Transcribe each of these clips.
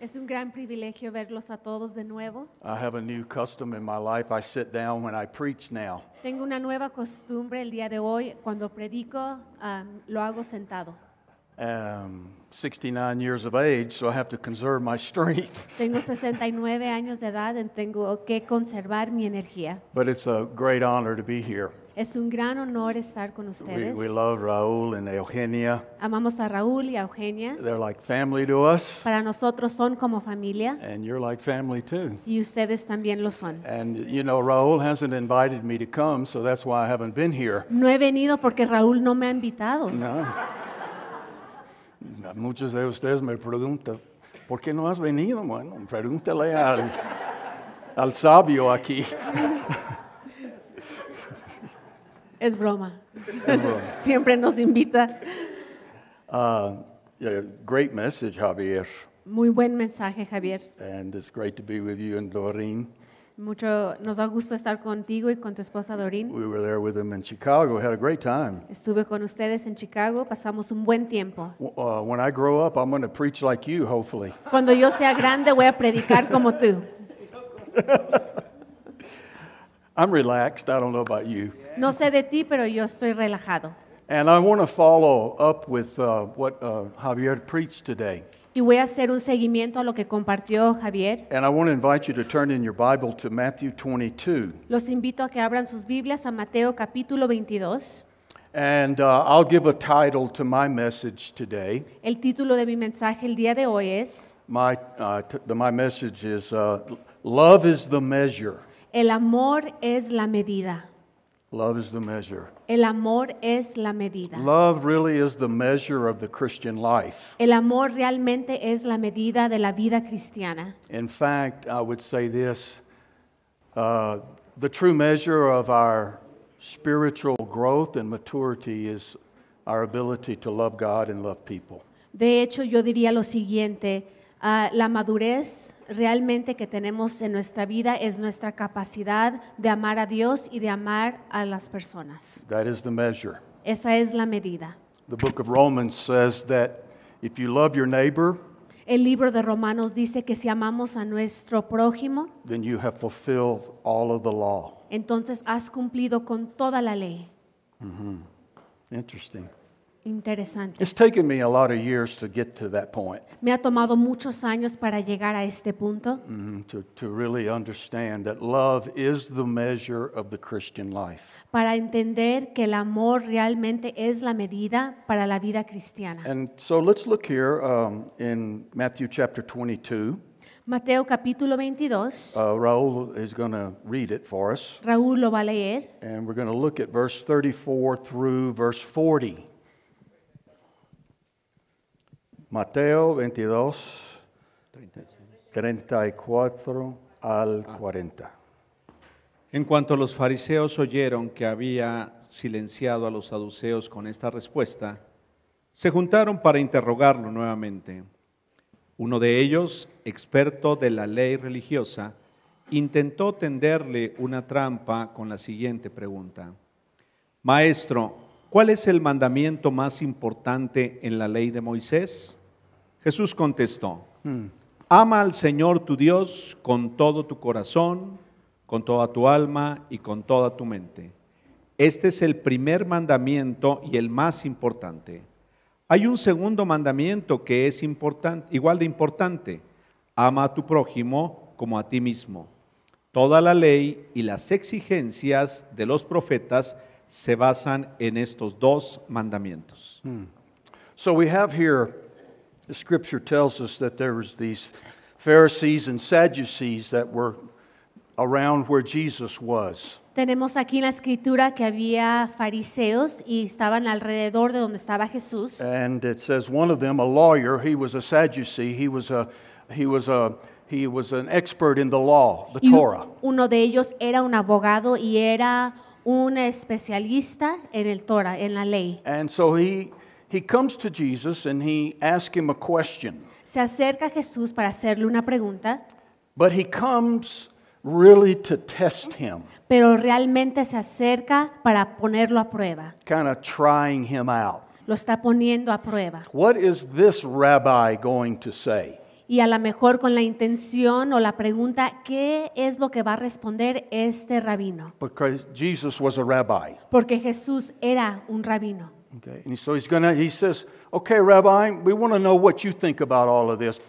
Es un gran privilegio verlos a todos de nuevo. I have a new custom in my life. I sit down when I preach now. Tengo una nueva costumbre el día de hoy. Cuando predico, am, lo hago sentado. Um, 69 years of age, so I have to conserve my strength. Tengo 69 años de edad tengo que conservar mi energía. But it's a great honor to be here. Es un gran honor estar con We, ustedes. we love Raul and Eugenia. Amamos a Raúl y a Eugenia. They're like family to us, Para nosotros son como familia and you're like family too. y ustedes también lo son. And you know, Raul hasn't invited me to come, so that's why I haven't been here. No he venido porque Raúl no me ha invitado. No. Muchos de ustedes me preguntan, ¿por qué no has venido? Bueno, pregúntale al, al sabio aquí. Es broma. Siempre nos invita. Uh, yeah, great message, Javier, Muy buen mensaje, Javier. and it's great to be with you and Doreen. Mucho nos da gusto estar contigo y con tu esposa Dorin. We were there with them in Chicago, had a great time. Estuve con ustedes en Chicago, pasamos un buen tiempo. Uh, when I grow up, I'm going to preach like you, hopefully. Cuando yo sea grande voy a predicar como tú. I'm relaxed. I don't know about you. No sé de ti, pero yo estoy relajado. And I want to follow up with uh, what uh, Javier preached today. Y voy a hacer un seguimiento a lo que compartió Javier. And I want to invite you to turn in your Bible to Matthew 22. Los invito a que abran sus Biblias a Mateo capítulo 22. And uh, I'll give a title to my message today. El título de mi mensaje el día de hoy es My, uh, t- the, my message is uh, Love is the measure. El amor es la medida. Love is the measure. El amor es la medida. Love really is the measure of the Christian life. El amor realmente es la medida de la vida cristiana. In fact, I would say this uh, the true measure of our spiritual growth and maturity is our ability to love God and love people. De hecho, yo diría lo siguiente, ah, la madurez realmente que tenemos en nuestra vida es nuestra capacidad de amar a Dios y de amar a las personas. That is the measure. Esa es la medida. The book of Romans says that if you love your neighbor, El libro de Romanos dice que si amamos a nuestro prójimo, then you have fulfilled all of the law. entonces has cumplido con toda la ley. Interesting. Interesante. It's taken me a lot of years to get to that point, Me ha tomado muchos años para llegar a este punto, mhm, to, to really understand that love is the measure of the Christian life. para entender que el amor realmente es la medida para la vida cristiana. And so let's look here um, in Matthew chapter 22. Mateo capítulo 22. Uh, Raul is going to read it for us, Raúl lo va a leer and we're going to look at verse 34 through verse 40. Mateo 22, 34 al 40. En cuanto los fariseos oyeron que había silenciado a los saduceos con esta respuesta, se juntaron para interrogarlo nuevamente. Uno de ellos, experto de la ley religiosa, intentó tenderle una trampa con la siguiente pregunta. Maestro, ¿cuál es el mandamiento más importante en la ley de Moisés? Jesús contestó, Ama al Señor tu Dios con todo tu corazón, con toda tu alma y con toda tu mente. Este es el primer mandamiento y el más importante. Hay un segundo mandamiento que es importante, igual de importante. Ama a tu prójimo como a ti mismo. Toda la ley y las exigencias de los profetas se basan en estos dos mandamientos. So we have here, the scripture tells us that there was these Pharisees and Sadducees that were around where Jesus was. Tenemos aquí en la escritura que había fariseos y estaban alrededor de donde estaba Jesús. And it says one of them, a lawyer, he was a Sadducee, he was a he was a he was an expert in the law, the Y Torah. uno de ellos era un abogado y era un especialista en el Torah, en la ley. And so he he comes to Jesus and he asks him a question. Se acerca a Jesús para hacerle una pregunta, But he comes really to test him, pero realmente se acerca para ponerlo a prueba, kind of trying him out. lo está poniendo a prueba. What is this rabbi going to say? Y a lo mejor con la intención o la pregunta, ¿qué es lo que va a responder este rabino? Because Jesus was a rabbi. Porque Jesús era un rabino. Okay, and so he's gonna. He says, "Okay, Rabbi, we want to know what you think about all of this,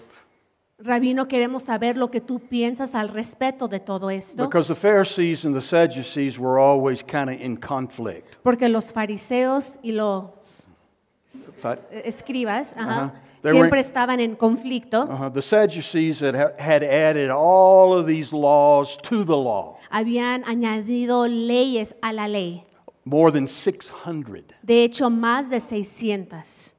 Rabino, queremos saber lo que tú piensas al respecto de todo esto. because the Pharisees and the Sadducees were always kind of in conflict." Porque los fariseos y los escribas ajá. They were- siempre estaban en conflicto. Uh-huh. The Sadducees had, had added all of these laws to the law, Habían añadido leyes a la ley. More than 600. De hecho, más de 600.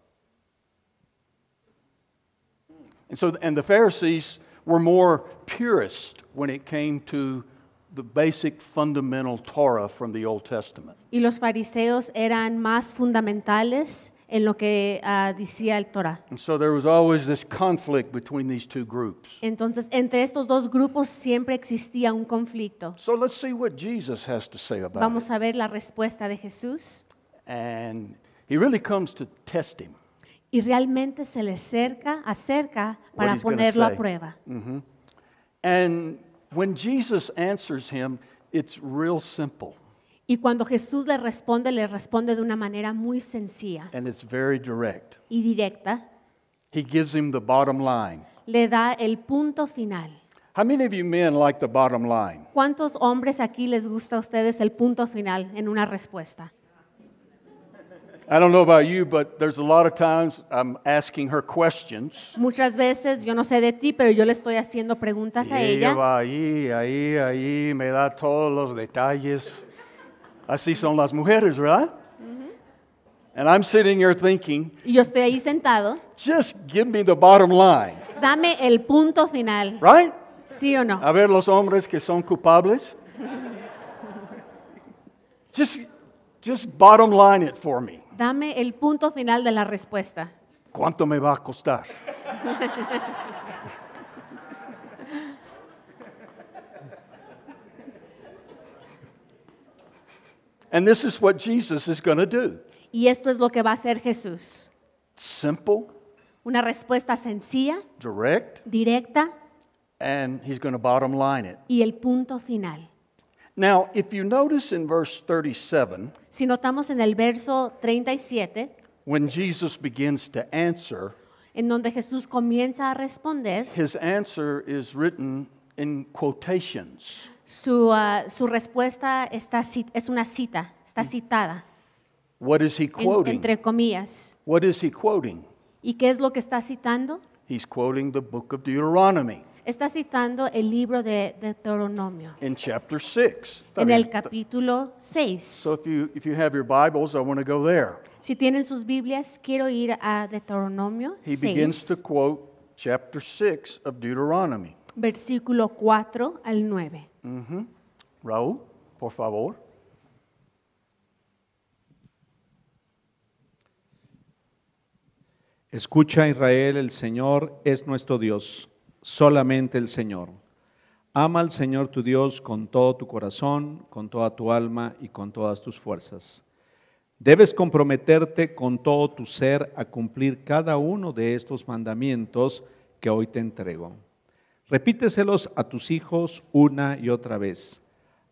And so, and the Pharisees were more purist when it came to the basic fundamental Torah from the Old Testament. Y los fariseos eran más fundamentales en lo que ah, decía el Torah. And so there was always this conflict between these two groups. Entonces, entre estos dos grupos siempre existía un conflicto. So let's see what Jesus has to say about Vamos it. a ver la respuesta de Jesús. And he really comes to test him. Y realmente se le acerca, acerca para he's gonna ponerlo a say. prueba. Mhm. And when Jesus answers him, it's real simple Y cuando Jesús le responde, le responde de una manera muy sencilla and it's very direct. y directa. He gives him the bottom line. Le da el punto final. How many of you men like the bottom line? ¿Cuántos hombres aquí les gusta a ustedes el punto final en una respuesta? I don't know about you, but there's a lot of times I'm asking her questions. Muchas veces, yo no sé de ti, pero yo le estoy haciendo preguntas Y a ella ella va ahí, ahí, ahí, me da todos los detalles. Así son las mujeres, ¿verdad? And I'm sitting here thinking, y yo estoy ahí sentado. just give me the bottom line, Dame el punto final, right? ¿sí o no? A ver los hombres que son culpables. Just, just bottom line it for me. Dame el punto final de la respuesta. ¿Cuánto me va a costar? and this is what Jesus is going to do. Y esto es lo que va a hacer Jesús. Simple, Una respuesta sencilla, direct, directa and he's going to bottom line it. y el punto final. Now, if you notice in verse 37, Si notamos en el verso 37, when Jesus begins to answer, en donde Jesús comienza a responder, his answer is written in quotations. Su, ah, su respuesta está, es una cita, está citada, What is he en- quoting? entre comillas. What is he quoting? ¿Y qué es lo que está citando? He's quoting the book of Deuteronomy Está citando el libro de Deuteronomio, in chapter 6. en el capítulo 6. So if you, if you have your Bibles, I want to go there. Si tienen sus Biblias, quiero ir a Deuteronomio He begins to 6, quote chapter 6 of Deuteronomy. versículo 4 al 9. Raúl, por favor. Escucha Israel, el Señor es nuestro Dios, solamente el Señor. Ama al Señor tu Dios con todo tu corazón, con toda tu alma y con todas tus fuerzas. Debes comprometerte con todo tu ser a cumplir cada uno de estos mandamientos que hoy te entrego. Repíteselos a tus hijos una y otra vez.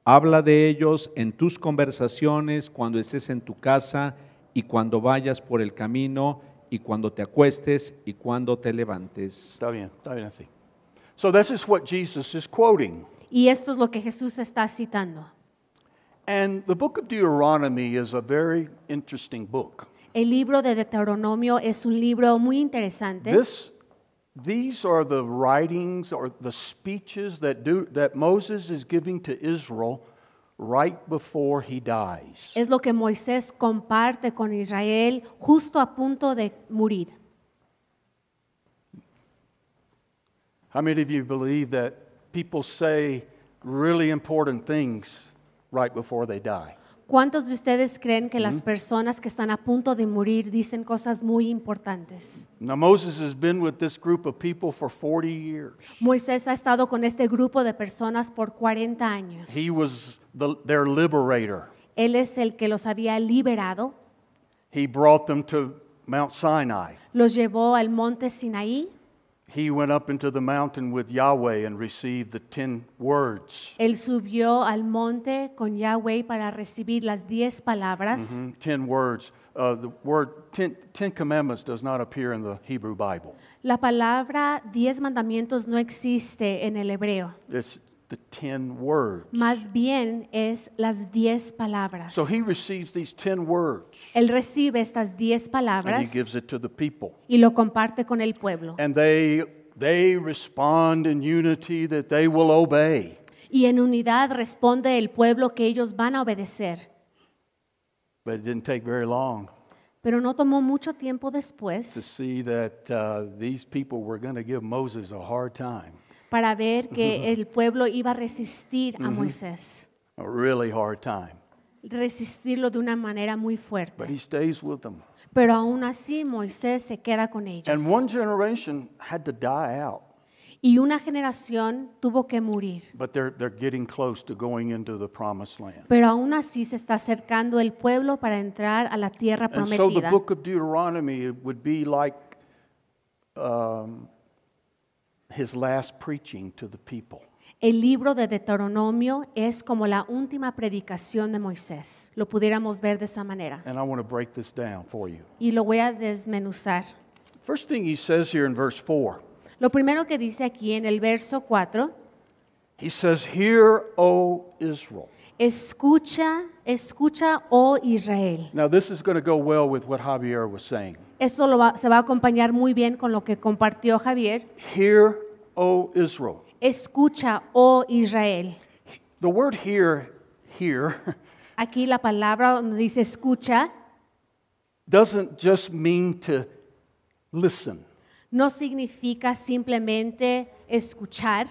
Habla de ellos en tus conversaciones cuando estés en tu casa y cuando vayas por el camino y cuando te acuestes y cuando te levantes. Está bien, está bien así. So this is what Jesus is quoting. Y esto es lo que Jesús está citando. And the book of Deuteronomy is a very interesting book. El libro de Deuteronomio es un libro muy interesante. This, these are the writings or the speeches that, do, that Moses is giving to Israel right before he dies. Es lo que Moisés comparte con Israel justo a punto de morir. How many of you believe that people say really important things right before they die? ¿Cuántos de ustedes creen que las personas que están a punto de morir dicen cosas muy importantes? Now, Moses has been with this group of people for 40 years. Moisés ha estado con este grupo de personas por 40 años. He was the, their liberator. Él es el que los había liberado. He brought them to Mount Sinai. los llevó al monte Sinaí, He went up into the mountain with Yahweh and received the ten words. él subió al monte con Yahweh para recibir las diez palabras. Mhm, Ten words. Uh, the word ten, ten commandments does not appear in the Hebrew Bible. La palabra diez mandamientos no existe en el hebreo, It's the ten words. más bien es las diez palabras. So he receives these ten words Él recibe estas diez palabras. and he gives it to the people. y lo comparte con el pueblo. And they they respond in unity that they will obey. Y en unidad responde el pueblo que ellos van a obedecer. But it didn't take very long Pero no tomó mucho tiempo después. to see that uh, these people were going to give Moses a hard time, para ver que el pueblo iba a resistir a Moisés, a really hard time. resistirlo de una manera muy But he fuerte. stays with them. Pero aún así Moisés se queda con ellos. And one generation had to die out, Y una generación tuvo que morir. but they're, they're getting close to going into the promised land. Pero aún así se está acercando el pueblo para entrar a la tierra And so the prometida. book of Deuteronomy would be like um, his last preaching to the people. El libro de Deuteronomio es como la última predicación de Moisés. Lo pudiéramos ver de esa manera. And I want to break this down for you. Y lo voy a desmenuzar. First thing he says here in verse 4 Lo primero que dice aquí en el verso 4, he says, Hear, O Israel. escucha, escucha, oh Israel. Now, this is going to go well with what Javier was saying. Esto lo va- se va a acompañar muy bien con lo que compartió Javier. Hear, O Israel. Escucha, oh Israel. The word here, here, Aquí la palabra donde dice escucha doesn't just mean to listen. no significa simplemente escuchar,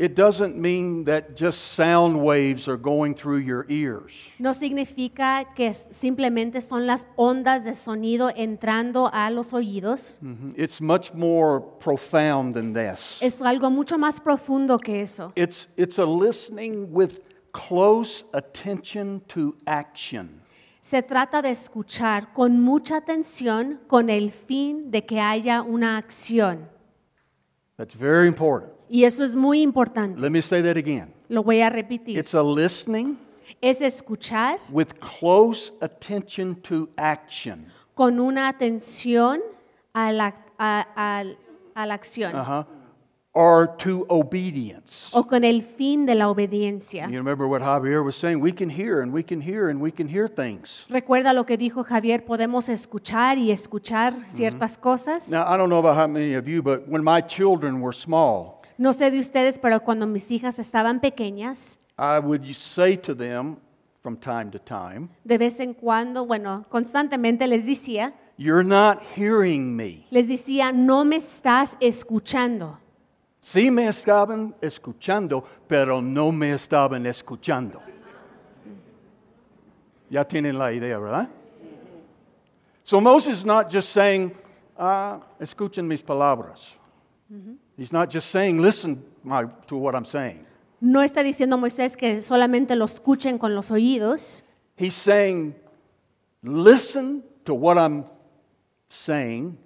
It doesn't mean that just sound waves are going through your ears. no significa que simplemente son las ondas de sonido entrando a los oídos. Mhm. It's much more profound than this. Es algo mucho más profundo que eso. It's, it's a listening with close attention to action. Se trata de escuchar con mucha atención con el fin de que haya una acción. That's very important. Y eso es muy importante. Let me say that again. Lo voy a repetir. It's a listening Es escuchar with close attention to action. con una atención a la, a- a- a la acción Uh-huh. Or to obedience. o con el fin de la obediencia. You remember what Javier was saying? We can hear and we can hear and we can hear things. Recuerda lo que dijo Javier, podemos escuchar y escuchar ciertas cosas. Now, I don't know about how many of you, but when my children were small, No sé de ustedes, pero cuando mis hijas estaban pequeñas, I would say to them from time to time, de vez en cuando, bueno, constantemente les decía, You're not hearing me. les decía, no me estás escuchando. Sí me estaban escuchando, pero no me estaban escuchando. Ya tienen la idea, ¿verdad? So Moses is not just saying, ah, escuchen mis palabras. He's not just saying, listen my, to what I'm saying. No está diciendo Moisés que solamente lo escuchen con los oídos, He's saying, listen to what I'm saying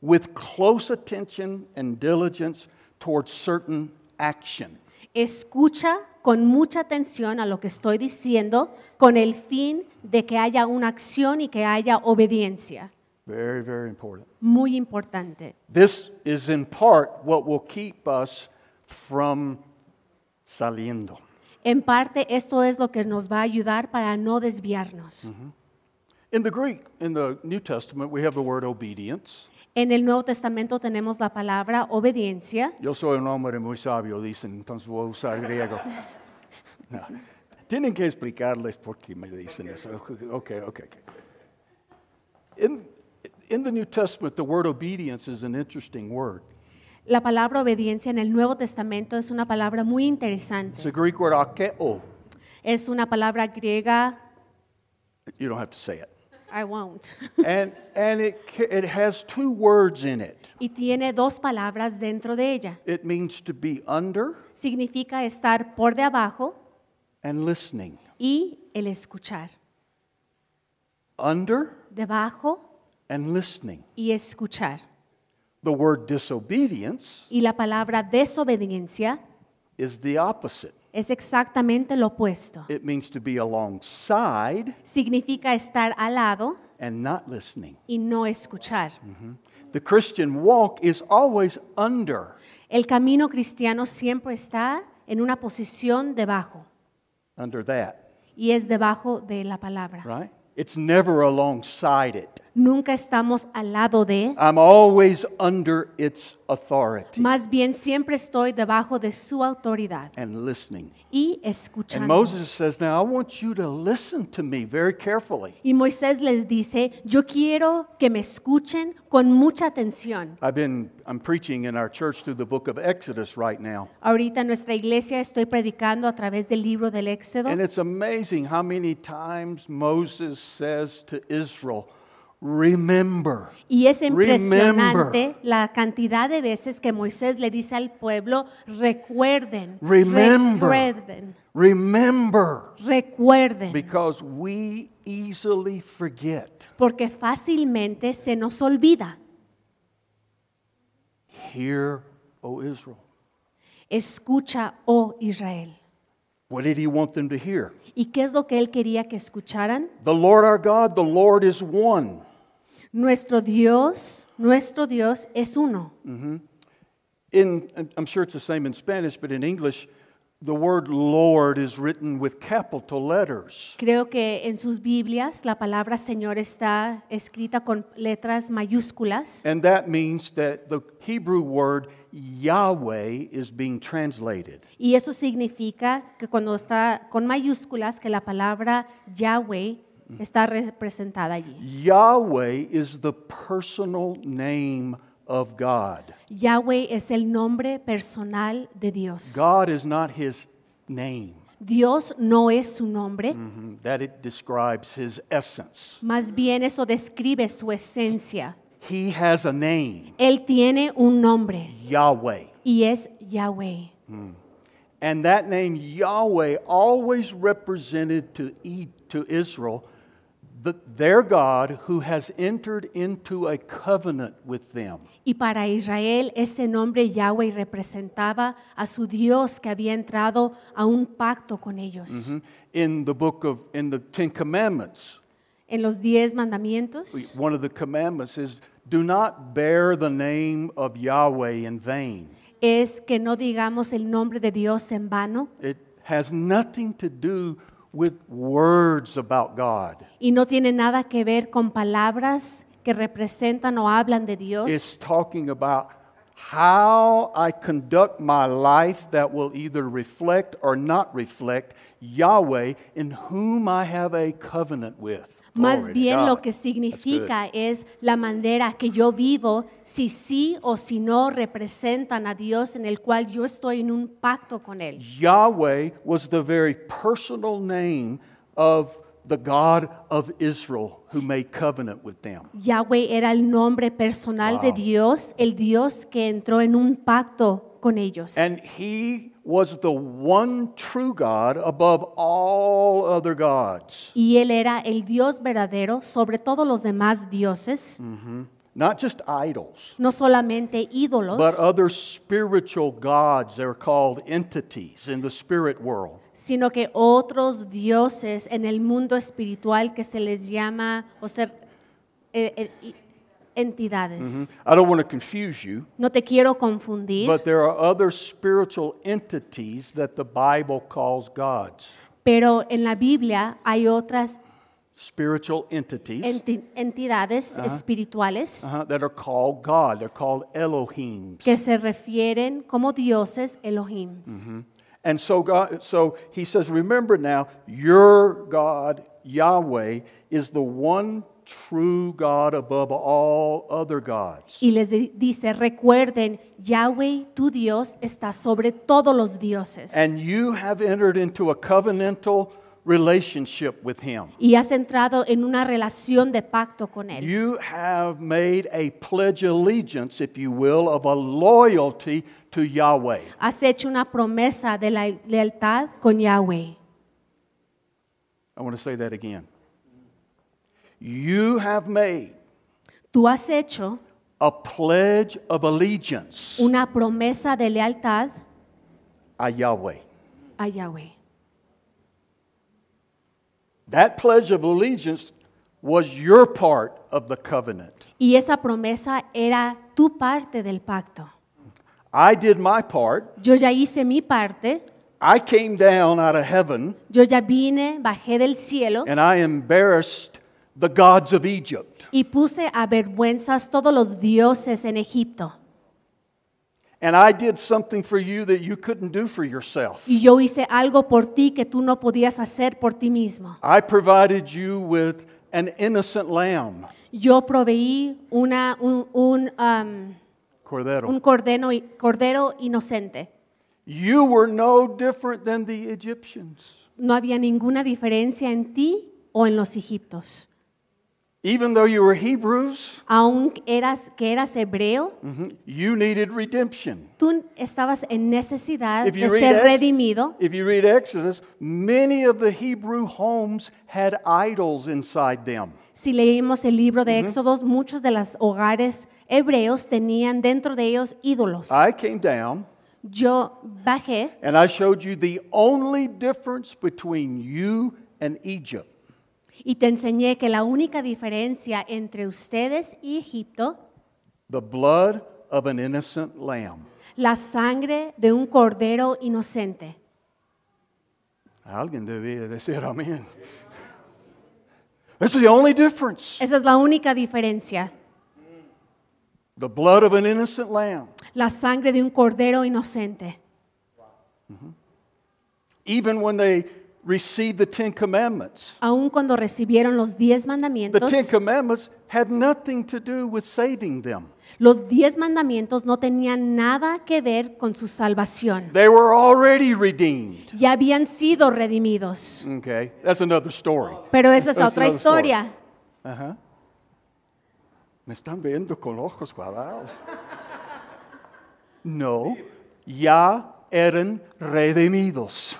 with close attention and diligence towards certain action. escucha con mucha atención a lo que estoy diciendo con el fin de que haya una acción y que haya obediencia. Very, very important. Muy importante. This is in part what will keep us from saliendo. En parte, esto es lo que nos va a ayudar para no desviarnos. Mm-hmm. In the Greek, in the New Testament, we have the word obedience. En el Nuevo Testamento tenemos la palabra obediencia. Yo soy un hombre muy sabio, dicen, entonces voy a usar griego. No. Tienen que explicarles por qué me dicen eso. Okay, okay, okay. In, in the New Testament, the word obedience is an interesting word. La palabra obediencia en el Nuevo Testamento es una palabra muy interesante. It's a Greek word akeo. Es una palabra griega, You don't have to say it. I won't, And, and it, it has two words in it. y tiene dos palabras dentro de ella. It means to be under Significa estar por de abajo and listening. y el escuchar. under debajo and listening. y escuchar. The word disobedience Y la palabra desobediencia is the opposite. es exactamente lo opuesto. It means to be alongside Significa estar al lado and not listening. y no escuchar. Mm-hmm. The Christian walk is always under. El camino cristiano siempre está en una posición debajo under that, y es debajo de la palabra. right? It's never alongside it. Nunca estamos al lado de, I'm always under its authority más bien siempre estoy debajo de su autoridad and listening. y escuchando. And. Moses says, Now I want you to listen to me very carefully. Y Moisés les dice, yo quiero que me escuchen con mucha atención. I've been, I'm preaching in our church through the book of Exodus right now. Ahorita en nuestra iglesia estoy predicando a través del libro del Éxodo And it's amazing how many times Moses says to Israel, Remember. y es Remember. impresionante la cantidad de veces que Moisés le dice al pueblo, recuerden, Remember. recuerden, Remember. recuerden, Because we easily forget. porque fácilmente se nos olvida. Hear, O Israel. Escucha, oh Israel. What did he want them to hear? ¿Y qué es lo que él quería que escucharan? The Lord our God, the Lord is one. Nuestro Dios, nuestro Dios es uno. In, I'm sure it's the same in Spanish, but in English, the word Lord is written with capital letters. Creo que en sus Biblias la palabra Señor está escrita con letras mayúsculas And that means that the Hebrew word Yahweh is being translated. y eso significa que cuando está con mayúsculas que la palabra Yahweh está representada allí. Yahweh is the personal name of God. Yahweh es el nombre personal de Dios. God is not his name. Dios no es su nombre, Mhm. That it describes his essence. más bien eso describe su esencia. He has a name, Él tiene un nombre Yahweh. y es Yahweh. And that name Yahweh always represented to, E- to Israel their God who has entered into a covenant with them. Y para Israel ese nombre Yahweh representaba a su Dios que había entrado a un pacto con ellos. Mhm. In the book of, in the Ten Commandments, En los diez mandamientos, one of the commandments is do not bear the name of Yahweh in vain. es que no digamos el nombre de Dios en vano It has nothing to do with words about God. y no tiene nada que ver con palabras que representan o hablan de Dios. It's talking about how I conduct my life that will either reflect or not reflect Yahweh in whom I have a covenant with. Más bien lo que significa es la manera que yo vivo, si sí o si no representan a Dios en el cual yo estoy en un pacto con Él. Yahweh was the very personal name of the God of Israel who made covenant with them. Yahweh era el nombre personal de Wow. Dios, el Dios que entró en un pacto con ellos. And he was the one true God above all other gods. y Él era el Dios verdadero sobre todos los demás dioses, Not just idols. no solamente ídolos, But other spiritual gods, they're called entities in the spirit world. sino que otros dioses en el mundo espiritual que se les llama, o sea, eh, eh, entidades. Mm-hmm. I don't want to confuse you, No te quiero confundir, but there are other spiritual entities that the Bible calls gods. pero en la Biblia hay otras Spiritual entities enti- entidades uh-huh. espirituales uh-huh, that are called God. They're called Elohims. que se refieren como dioses Elohim. Mm-hmm. And so God so he says, remember now, your God, Yahweh, is the one true God above all other gods. Y les dice, recuerden, Yahweh, tu Dios, está sobre todos los dioses. And you have entered into a covenantal relationship with him. y has entrado en una relación de pacto con Él. You have made a pledge allegiance, if you will, of a loyalty to Yahweh. Has hecho una promesa de la lealtad con Yahweh. I want to say that again. You have made Tú has hecho a pledge of allegiance una promesa de lealtad a Yahweh. a Yahweh. That pledge of allegiance was your part of the covenant. Y esa promesa era tu parte del pacto. I did my part. Yo ya hice mi parte, I came down out of heaven yo ya vine, bajé del cielo and I embarrassed the gods of Egypt. y puse a vergüenzas todos los dioses en Egipto. And I did something for you that you couldn't do for yourself. Y yo hice algo por ti que tú no podías hacer por ti mismo. I provided you with an innocent lamb, Yo proveí una, un, un, um, Cordero. un cordero, cordero inocente. You were no different than the Egyptians. No había ninguna diferencia en ti o en los egiptos. Even though you were Hebrews, Aun eras, que eras hebreo, mhm, you needed redemption. tú estabas en necesidad If de you, read ser redimido. if you read Exodus, many of the Hebrew homes had idols inside them. Si leímos el libro de Éxodos, muchos de los hogares hebreos tenían dentro de ellos ídolos. I came down Yo bajé and I showed you the only difference between you and Egypt. Y te enseñé que la única diferencia entre ustedes y Egipto, The blood of an innocent lamb. la sangre de un cordero inocente. Alguien debía decir amén. That's the only difference. Esa es la única diferencia. The blood of an innocent lamb. La sangre de un cordero inocente. Even when they received the Ten Commandments, Aun cuando recibieron los diez the mandamientos, Ten Commandments had nothing to do with saving them. los diez mandamientos no tenían nada que ver con su salvación. They were already redeemed. Ya habían sido redimidos. Okay, that's another story. Pero esa es That's otra historia. Ajá. Me están viendo con ojos cuadrados. No, ya eran redimidos.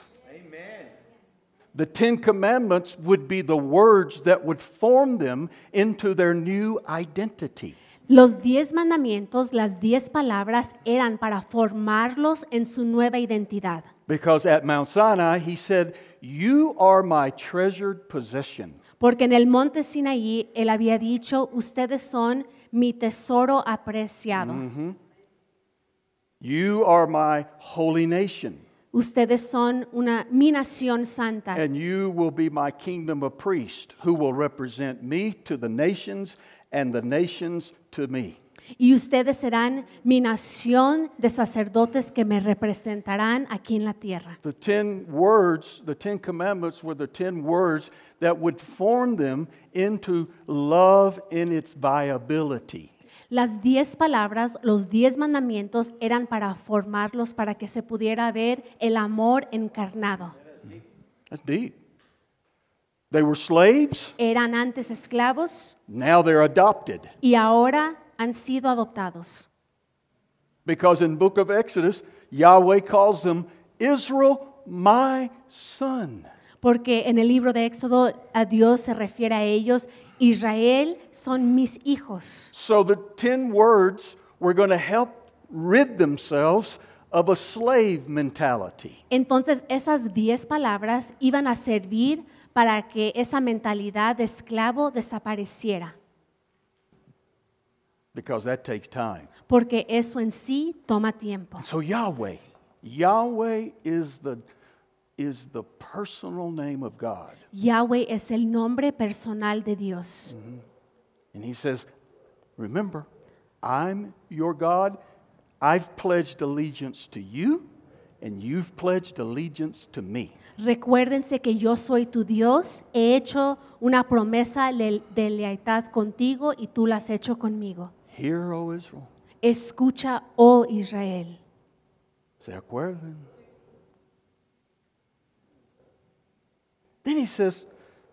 The Ten Commandments would be the words that would form them into their new identity. Los diez mandamientos, las diez palabras, eran para formarlos en su nueva identidad. Because at Mount Sinai, he said, You are my treasured possession. Porque en el monte Sinaí él había dicho, ustedes son mi tesoro apreciado. Mm-hmm. You are my holy nation. Ustedes son una, mi nación santa. And you will be my kingdom of priests who will represent me to the nations and the nations to me. Y ustedes serán mi nación de sacerdotes que me representarán aquí en la tierra. The ten words, the ten commandments were the ten words that would form them into love in its viability. Las diez palabras, los diez mandamientos eran para formarlos, para que se pudiera ver el amor encarnado. That's deep. They were slaves, Eran antes esclavos now they're adopted. y ahora han sido adoptados. Because in book of Exodus, Yahweh calls them Israel, my son. Porque en el libro de Éxodo a Dios se refiere a ellos, Israel son mis hijos. So the 10 words were going to help rid themselves of a slave mentality. Entonces esas diez palabras iban a servir para que esa mentalidad de esclavo desapareciera, Because that takes time. porque eso en sí toma tiempo. So Yahweh, Yahweh is the, is the personal name of God. Yahweh es el nombre personal de Dios. Mm-hmm. And he says, Remember, I'm your God. I've pledged allegiance to you, and you've pledged allegiance to me. Recuérdense que yo soy tu Dios, he hecho una promesa de lealtad contigo y tú la has hecho conmigo. Hear, O Israel. Escucha, oh Israel. ¿Se acuerdan? Then he says,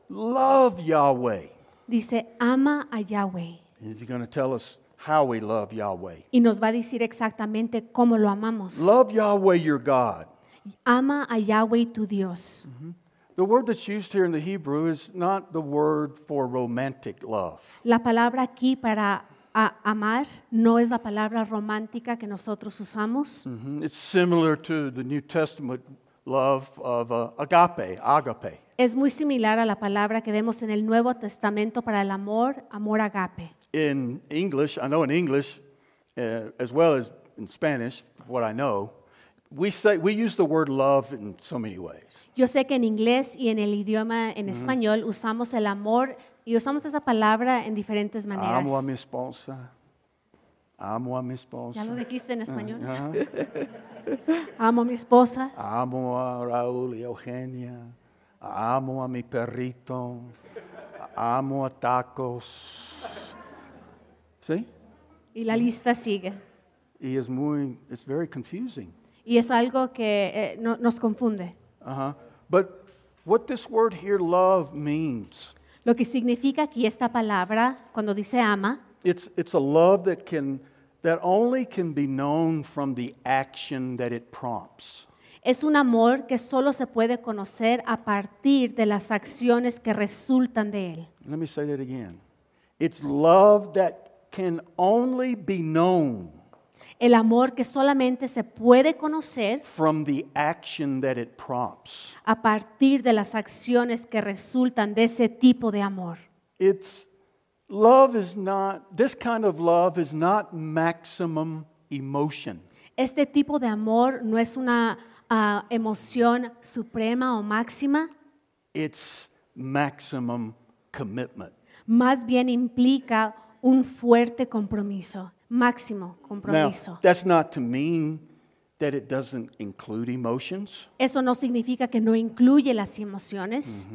Love Yahweh. Dice, ama a Yahweh. And he's going to tell us how we love Yahweh. Y nos va a decir exactamente cómo lo amamos. Love Yahweh your God. Ama a Yahweh tu Dios. The word that's used here in the Hebrew is not the word for romantic love. La palabra aquí para amar no es la palabra romántica que nosotros usamos. Mhm. It's similar to the New Testament love of uh, agape, agape. Es muy similar a la palabra que vemos en el Nuevo Testamento para el amor, amor agape. In English, I know in English, uh, as well as in Spanish, what I know, we say we use the word love in so many ways. Yo sé que en inglés y en el idioma en español usamos el amor y usamos esa palabra en diferentes maneras. Amo a mi esposa. Amo a mi esposa. ¿Ya lo dijiste en español? Ajá. Amo a mi esposa, Amo a Raúl y Eugenia. Amo a mi perrito. Amo a tacos. ¿Sí? y la lista sigue. Y es muy, it's very confusing. Y es algo que eh, no- nos confunde. Uh-huh. But what this word here, love, means, Lo que significa aquí esta palabra, cuando dice ama, it's, it's a love that can, that only can be known from the action that it prompts. es un amor que solo se puede conocer a partir de las acciones que resultan de él. Let me say that again. It's love that can only be known El amor que solamente se puede conocer from the action that it prompts. a partir de las acciones que resultan de ese tipo de amor. It's love is not, this kind of love is not maximum emotion. Este tipo de amor no es una ah, emoción suprema o máxima, It's maximum commitment. más bien implica un fuerte compromiso, máximo compromiso. Now, that's not to mean that it doesn't include emotions. Eso no significa que no incluye las emociones,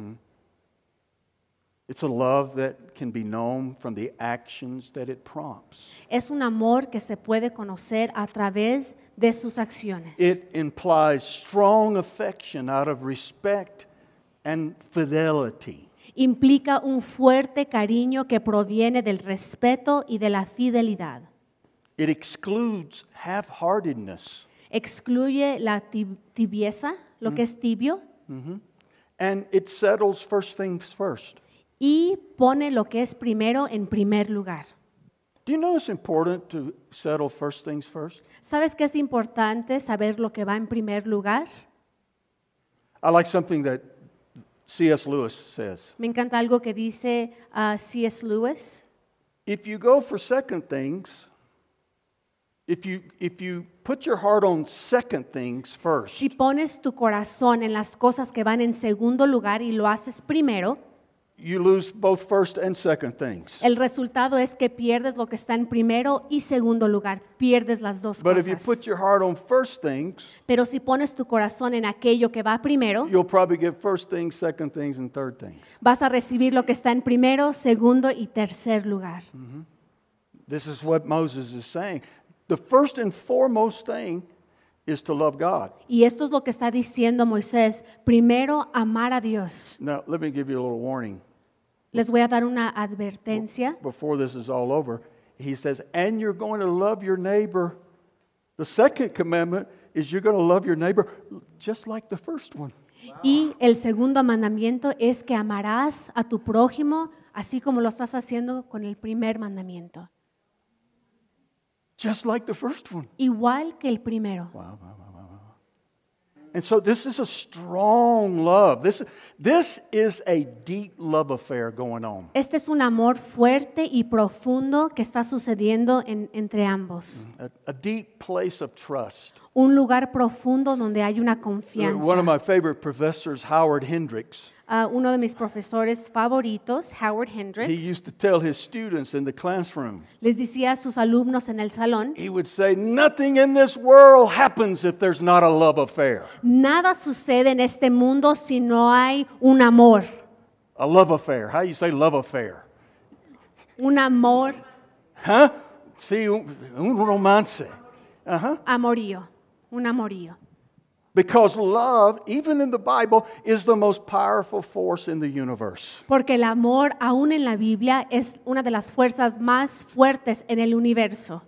It's a love that can be known from the actions that it prompts. es un amor que se puede conocer a través de sus acciones. It implies strong affection out of respect and fidelity. Implica un fuerte cariño que proviene del respeto y de la fidelidad. It excludes half heartedness. Excluye la tibieza, lo mm-hmm. que es tibio, mm-hmm. And it settles first things first. Y pone lo que es primero en primer lugar. Do you know it's important to settle first things first? ¿Sabes qué es importante saber lo que va en primer lugar? I like something that C.S. Lewis says. Me encanta algo que dice ah, C.S. Lewis. If you go for second things, if you, if you put your heart on second things first, Si pones tu corazón en las cosas que van en segundo lugar y lo haces primero, you lose both first and second things. el resultado es que pierdes lo que está en primero y segundo lugar. Pierdes las dos But if you cosas. put your heart on first things, Pero si pones tu corazón en aquello que va primero, you'll probably get first things, second things, and third things. vas a recibir lo que está en primero, segundo y tercer lugar. Mm-hmm. This is what Moses is saying. The first and foremost thing is to love God. Y esto es lo que está diciendo Moisés. Primero, amar a Dios. Now, let me give you a little warning Les voy a dar una advertencia. before this is all over. He says, and you're going to love your neighbor. The second commandment is you're going to love your neighbor just like the first one. Y el segundo mandamiento es que amarás a tu prójimo así como lo estás haciendo con el primer mandamiento. Just like the first one. Igual que el primero. Wow, wow, wow. And so this is a strong love. This, this is a deep love affair going on. Este es un amor fuerte y profundo que está sucediendo en- entre ambos. A, a deep place of trust. Un lugar profundo donde hay una confianza. One of my favorite professors, Howard Hendricks, Uno de mis profesores favoritos, Howard he Hendricks, used to tell his students in the classroom, les decía a sus alumnos en el salón, he would say, Nothing in this world happens if there's not a love affair. nada sucede en este mundo si no hay un amor. A love affair. How you say love affair? Un amor Huh? See, un, un romance. Uh huh. amorío, un amorío. Because love, even in the Bible, is the most powerful force in the universe. Porque el amor, aún en la Biblia, es una de las fuerzas más fuertes en el universo.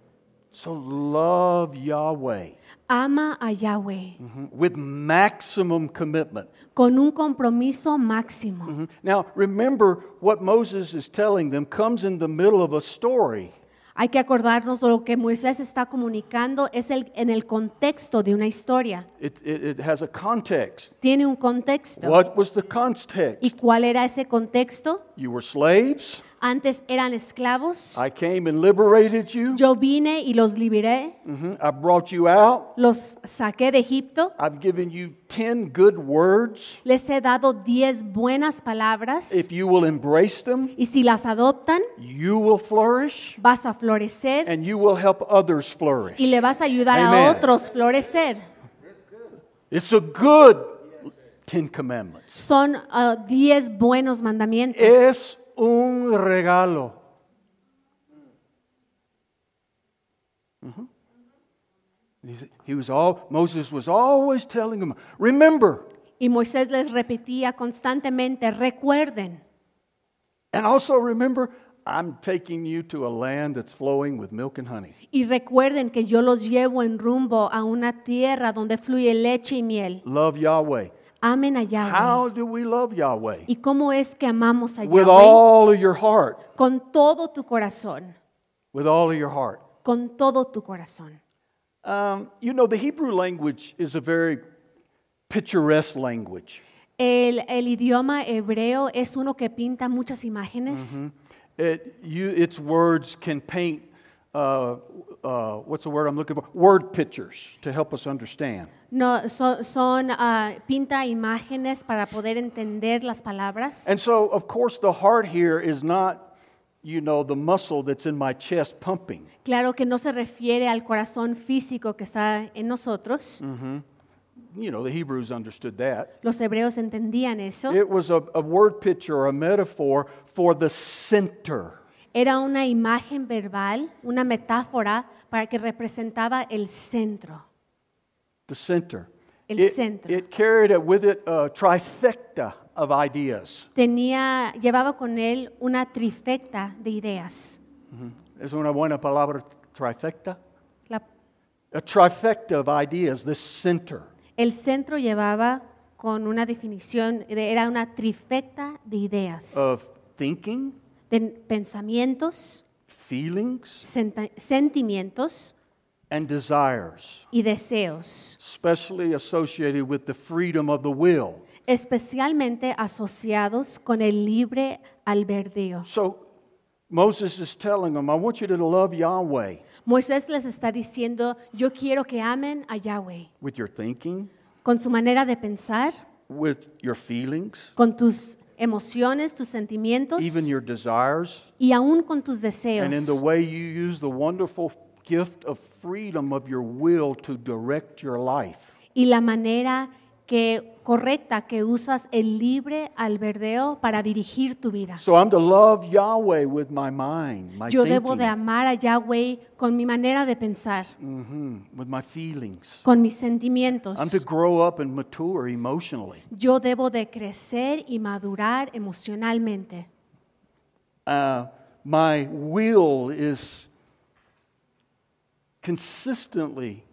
So love Yahweh Ama a Yahweh mhm, with maximum commitment. con un compromiso máximo. Mhm. Now, remember what Moses is telling them comes in the middle of a story. Hay que acordarnos de lo que Moisés está comunicando es el, en el contexto de una historia. It, it, it has a context. Tiene un contexto. What was the ¿Y context? cuál era ese contexto? You were slaves. Antes eran esclavos. I came and liberated you. Yo vine y los liberé, Mhm. I brought you out. los saqué de Egipto. I've given you 10 good words. Les he dado diez buenas palabras. If you will embrace them, Y si las adoptan, you will flourish vas a florecer and you will help others flourish. y le vas a ayudar a otros florecer. It's a good 10 commandments. Son ah, diez buenos mandamientos. Es un regalo. Mhm. He He was all Moses was always telling them, remember, Y Moisés les repetía constantemente, recuerden. and also remember, I'm taking you to a land that's flowing with milk and honey. Y recuerden que yo los llevo en rumbo a una tierra donde fluye leche y miel. Love Yahweh. Amen a Yahweh. How do we love Yahweh? ¿Y cómo es que amamos a With Yahweh? all of your heart. Con todo tu corazón. With all of your heart. Con todo tu corazón. Um, you know, the Hebrew language is a very picturesque language. El, el idioma hebreo es uno que pinta muchas imágenes. It, you, its words can paint, uh, uh, what's the word I'm looking for? Word pictures to help us understand. No, so- son, ah, pinta imágenes para poder entender las palabras. And so, of course, the heart here is not, you know, the muscle that's in my chest pumping. Claro que no se refiere al corazón físico que está en nosotros. You know, the Hebrews understood that. Los hebreos entendían eso. It was a, a word picture or a metaphor for the center. Era una imagen verbal, una metáfora para que representaba el centro. The center. El it, centro. it carried it with it a trifecta of ideas. Tenía, llevaba con él una trifecta de ideas. Es una buena palabra, trifecta? La- A trifecta of ideas, this center. el centro llevaba con una definición, de- era una trifecta de ideas, of thinking, pensamientos, feelings, senta- sentimientos and desires, y deseos, especially associated with the freedom of the will. especialmente asociados con el libre albedrío. So Moses is telling them, I want you to love Yahweh Moisés les está diciendo, yo quiero que amen a Yahweh with your thinking, con su manera de pensar, with your feelings, con tus emociones, tus sentimientos even your desires, y aún con tus and in the deseos. way you use the wonderful gift of freedom of your will to direct your life. Y la manera que correcta que usas el libre albedrío para dirigir tu vida. So I'm to love Yahweh with my mind, my Yo thinking, debo de amar a Yahweh con mi manera de pensar, mhm, with my feelings. con mis sentimientos. I'm to grow up and mature emotionally. Yo debo de crecer y madurar emocionalmente. Uh, my will is consistently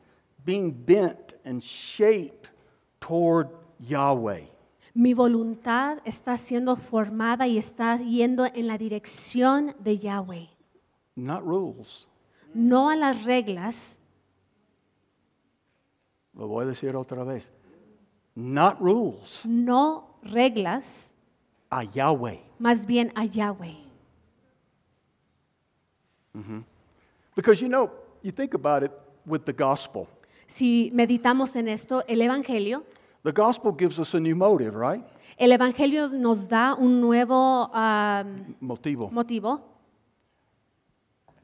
being bent and shaped toward Yahweh. Mi voluntad está siendo formada y está yendo en la dirección de Yahweh, Not rules. no a las reglas, Lo voy a decir otra vez. Not rules. no reglas, A Yahweh. más bien a Yahweh. Because you know, you think about it with the gospel. Si meditamos en esto, el Evangelio, The gospel gives us a new motive, right? el Evangelio nos da un nuevo Motivo. motivo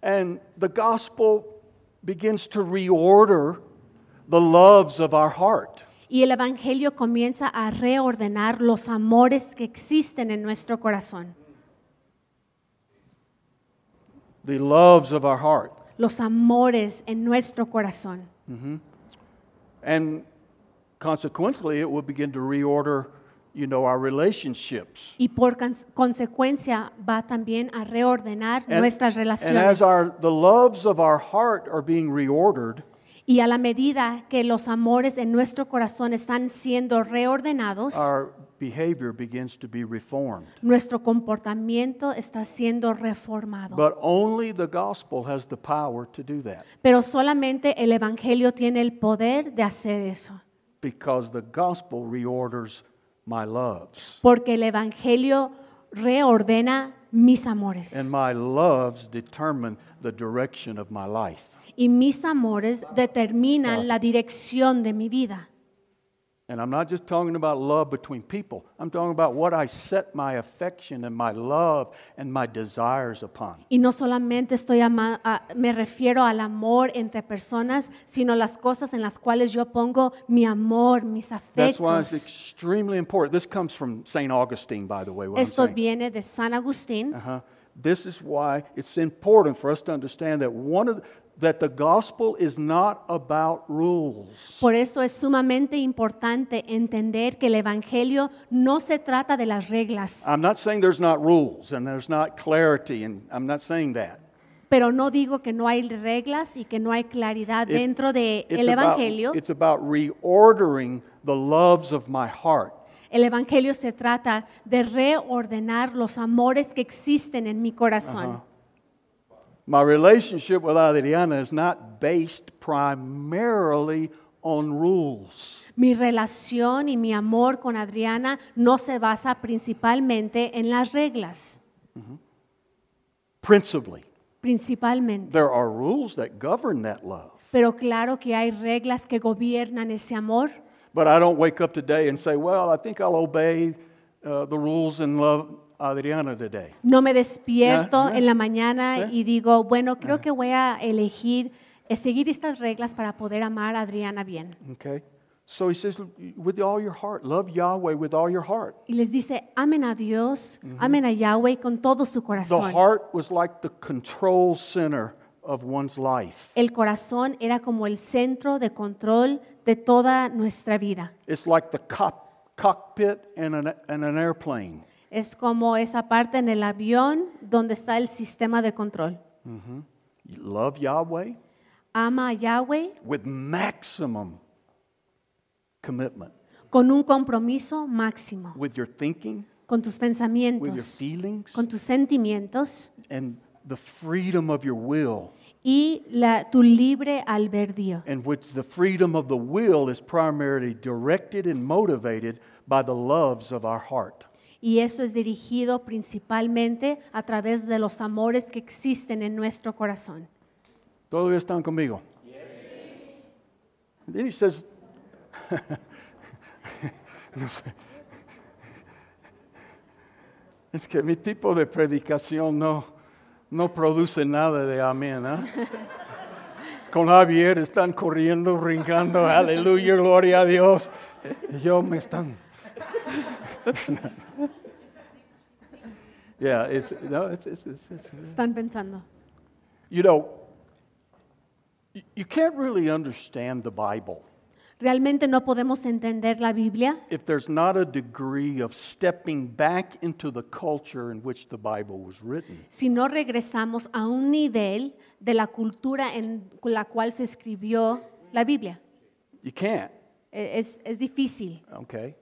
And the gospel begins to reorder the loves of our heart. y el Evangelio comienza a reordenar los amores que existen en nuestro corazón, The loves of our heart. los amores en nuestro corazón. Mm-hmm. And consequently, it will begin to reorder you know, our relationships. y por cons- consecuencia va también a reordenar And- nuestras And as relaciones. our, the loves of our heart are being reordered, Y a la medida que los amores en nuestro corazón están siendo reordenados, our behavior begins to be reformed. nuestro comportamiento está siendo reformado. But only the gospel has the power to do that Pero solamente el Evangelio tiene el poder de hacer eso. Because the gospel reorders my loves. Porque el Evangelio reordena mis amores. And my loves determine the direction of my life. Y mis amores determinan la dirección de mi vida. And I'm not just talking about love between people. I'm talking about what I set my affection and my love and my desires upon. Y no solamente estoy ama- a- me refiero al amor entre personas, sino las cosas en las cuales yo pongo mi amor, mis afectos. That's why it's extremely important. This comes from St. Augustine, by the way, what I'm Esto viene de San Agustín. Uh-huh. This is why it's important for us to understand that one of the, that the gospel is not about rules. Por eso es sumamente importante entender que el Evangelio no se trata de las reglas. I'm not saying there's not rules and there's not clarity, and I'm not saying that. Pero no digo que no hay reglas y que no hay claridad It's- dentro de el about- Evangelio. it's about reordering the loves of my heart. El Evangelio se trata de reordenar los amores que existen en mi corazón. Uh-huh. My relationship with Adriana is not based primarily on rules. Mi relación y mi amor con Adriana no se basa principalmente en las reglas, Principally, principalmente. there are rules that govern that love. Pero claro que hay reglas que gobiernan ese amor. But I don't wake up today and say, well, I think I'll obey uh, the rules and love Adriana today. No me despierto en la mañana y digo, bueno, creo que voy a elegir eh, seguir estas reglas para poder amar a Adriana bien. Okay? So he says, with all your heart, love Yahweh with all your heart. Y les dice, amen a Dios, amen a Yahweh con todo su The corazón. heart was like the control center of one's life. El corazón era como el centro de control de toda nuestra vida. It's like the cock, cockpit in an, in an airplane. Es como esa parte en el avión donde está el sistema de control. You love Yahweh Ama a Yahweh with maximum commitment, con un compromiso máximo, with your thinking, con tus with your pensamientos, feelings, con tus sentimientos and the freedom of your will. y la, tu libre albedrío. in which the freedom of the will is primarily directed and motivated by the loves of our heart. Y eso es dirigido principalmente a través de los amores que existen en nuestro corazón. ¿Todavía están conmigo? And then no sé. es que mi tipo de predicación no, no produce nada de amén. ¿ah? Con Javier están corriendo, brincando, aleluya, gloria a Dios. Y yo me están. yeah, it's, no, it's, it's, it's, it's, Están pensando. You know, you can't really understand the Bible Realmente no podemos entender la Biblia if there's not a degree of stepping back into the culture in which the Bible was written. si no regresamos a un nivel de la cultura en la cual se escribió la Biblia. You can't, E- Es, es difícil okay?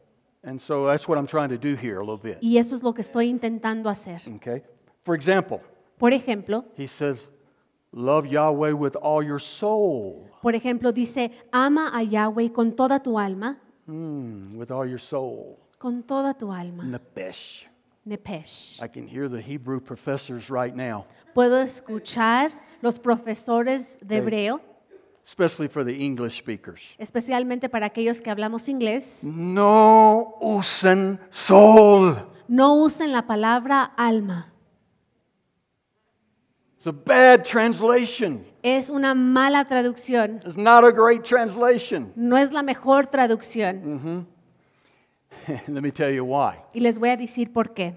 And so that's what I'm trying to do here a little bit, y eso es lo que estoy intentando hacer. okay? For example, Por ejemplo, he says, Love Yahweh with all your soul. por ejemplo dice, ama a Yahweh con toda tu alma, Hmm, with all your soul. con toda tu alma. Nepesh. Nepesh. I can hear the Hebrew professors right now, Puedo escuchar los profesores de Hey. hebreo, especially for the English speakers. especialmente para aquellos que hablamos inglés, No usen soul. no usen la palabra alma. It's a bad translation. Es una mala traducción. It's not a great translation. No es la mejor traducción. Mm-hmm. Let me tell you why. Y les voy a decir por qué.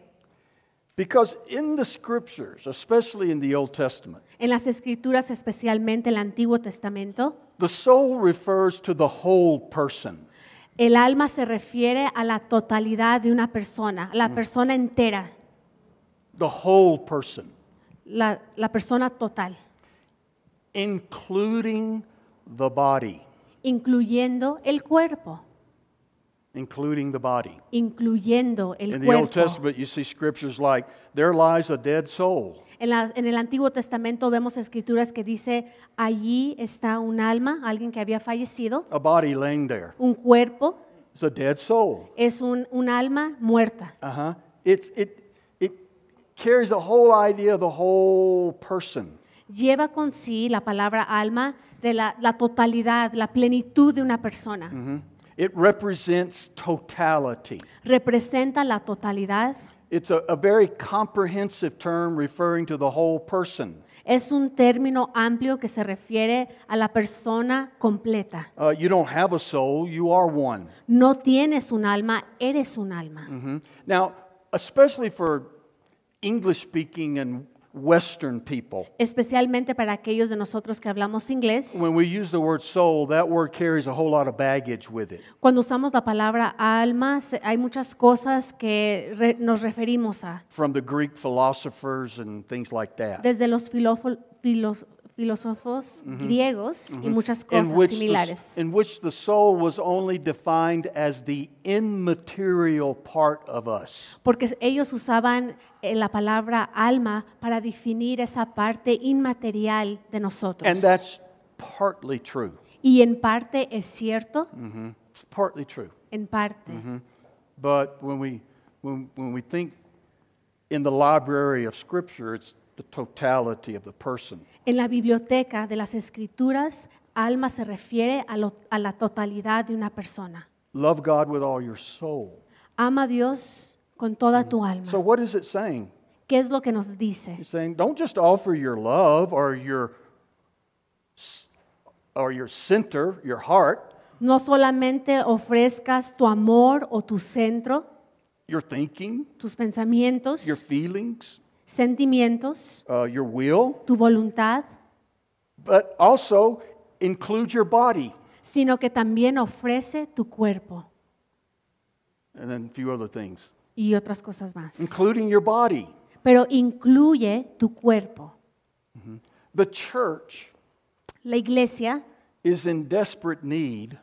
Because in the scriptures, especially in the Old Testament, En las escrituras, especialmente el Antiguo Testamento, the soul refers to the whole person. El alma se refiere a la totalidad de una persona, a la persona entera, the whole person, la, la persona total, including the body. incluyendo el cuerpo, Including the body. incluyendo el In the Old cuerpo. Testament, you see scriptures like, There lies a dead soul. En, las- en el Antiguo Testamento vemos escrituras que dice, allí está un alma, alguien que había fallecido, a body laying there. un cuerpo, It's a dead soul. es un, un alma muerta. Uh-huh. It, it, it carries the whole idea of the whole person. Lleva con sí la palabra alma de la, la totalidad, la plenitud de una persona. Mhm. It represents totality. Representa la totalidad. It's a, a very comprehensive term referring to the whole person. Es un término amplio que se refiere a la persona completa. Uh, you don't have a soul, you are one. No tienes un alma, eres un alma. Mhm. Now, especially for English speaking and Western people, Especialmente para aquellos de nosotros que hablamos inglés. when we use the word soul, that word carries a whole lot of baggage with it. Cuando usamos la palabra alma, hay muchas cosas que re- nos referimos a. From the Greek philosophers and things like that. Desde los filófo- filos- filósofos griegos y muchas in cosas which, the, similares. in which the soul was only defined as the immaterial part of us. Porque ellos usaban eh, la palabra alma para definir esa parte inmaterial de nosotros. And that's partly true. Y en parte es cierto, Mhm. It's partly true. en parte. But when we, when, when we think in the library of Scripture, it's the totality of the person. En la biblioteca de las escrituras, alma se refiere a, lo- a la totalidad de una persona. Love God with all your soul. Ama a Dios con toda mm-hmm. tu alma. So, what is it saying? ¿Qué es lo que nos dice? It's saying, don't just offer your love or your, or your center, your heart, No solamente ofrezcas tu amor o tu centro, your thinking, tus pensamientos, your feelings, sentimientos, uh, your will, tu voluntad, but also include your body sino que también ofrece tu cuerpo and then a few other things, y otras cosas más. including your body. Pero incluye tu cuerpo. The church La iglesia is in desperate need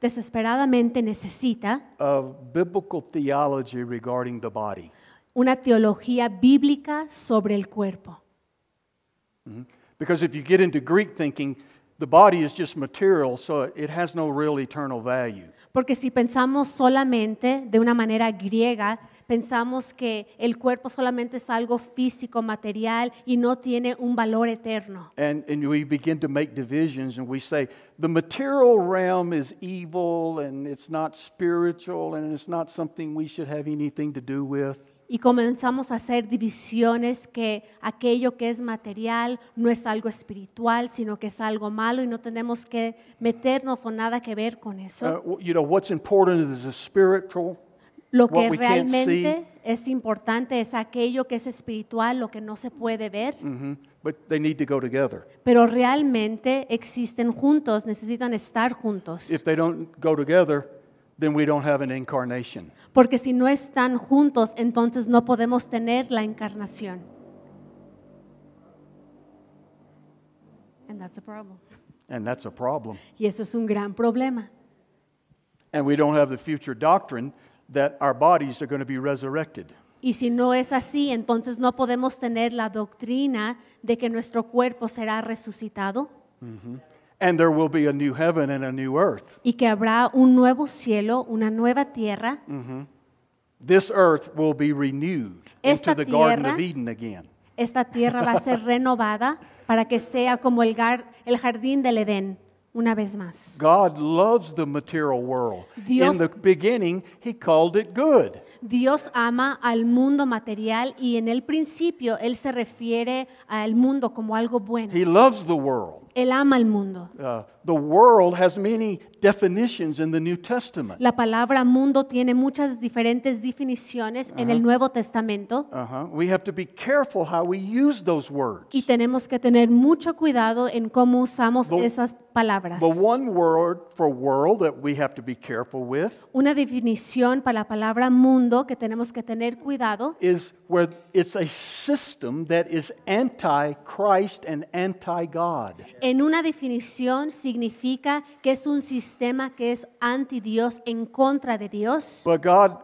desesperadamente necesita of biblical theology regarding the body. Una teología bíblica sobre el cuerpo. Mm-hmm. Because if you get into Greek thinking, the body is just material, so it has no real eternal value. Porque si pensamos solamente de una manera griega, pensamos que el cuerpo solamente es algo físico, material y no tiene un valor eterno. And, and we begin to make divisions and we say the material realm is evil and it's not spiritual and it's not something we should have anything to do with. Y comenzamos a hacer divisiones que aquello que es material no es algo espiritual, sino que es algo malo y no tenemos que meternos o nada que ver con eso. Uh, you know, what's important is the spiritual, Lo what que realmente es importante es aquello que es espiritual, lo que no se puede ver, mhm, but they need to go together. pero realmente existen juntos, necesitan estar juntos. If they don't go together, then we don't have an incarnation. Porque si no están juntos, entonces no podemos tener la encarnación. And that's a problem. And that's a problem. Y eso es un gran problema. And we don't have the future doctrine that our bodies are going to be resurrected. Y si no es así, entonces no podemos tener la doctrina de que nuestro cuerpo será resucitado mm-hmm. And there will be a new heaven and a new earth. y que habrá un nuevo cielo, una nueva tierra. Mm-hmm. This earth will be renewed Esta into the Garden of Eden again. Esta tierra va a ser renovada para que sea como el, gar- el jardín del Edén, una vez más. God loves the material world. Dios- In the beginning, He called it good. Dios ama al mundo material y en el principio Él se refiere al mundo como algo bueno. He loves the world. Él ama al mundo. Uh, the world has many definitions in the New Testament. La palabra mundo tiene muchas diferentes definiciones en el Nuevo Testamento Uh-huh. We have to be careful how we use those words. y tenemos que tener mucho cuidado en cómo usamos The- esas palabras. The one word for world that we have to be careful with Una definición para la palabra mundo que tenemos que tener cuidado is where it's a system that is anti-Christ and anti-God. en una definición significa que es un sistema que es anti Dios, en contra de Dios. But God,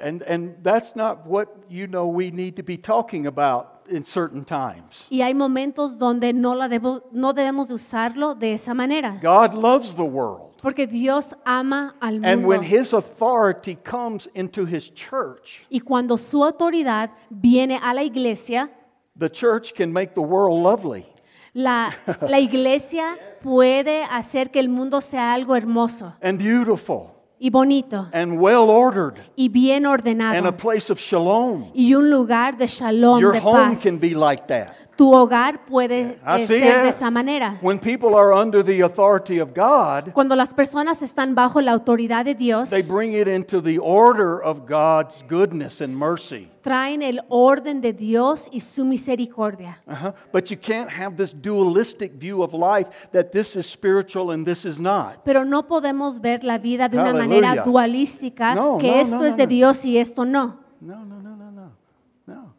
and, and that's not what you know we need to be talking about in certain times. Y hay momentos donde no, la debo- no debemos de usarlo de esa manera, God loves the world. Porque Dios ama al And when. His authority comes into His church, Y cuando su autoridad viene a la iglesia, the church can make the world lovely. la, la iglesia puede hacer que el mundo sea algo hermoso and beautiful y bonito and well ordered y bien ordenado and a place of shalom. y un lugar de shalom, Your de home paz. can be like that. Tu hogar puede eh, ser de esa manera. When people are under the authority of God, Cuando las personas están bajo la autoridad de Dios, they bring it into the order of God's goodness and mercy. traen el orden de Dios y su misericordia. Uh-huh. But you can't have this dualistic view of life that this is spiritual and this is not. Pero no podemos ver la vida de una manera dualística, No, que no, esto no, es no, de no. Dios y esto no. No, no, no, no, no.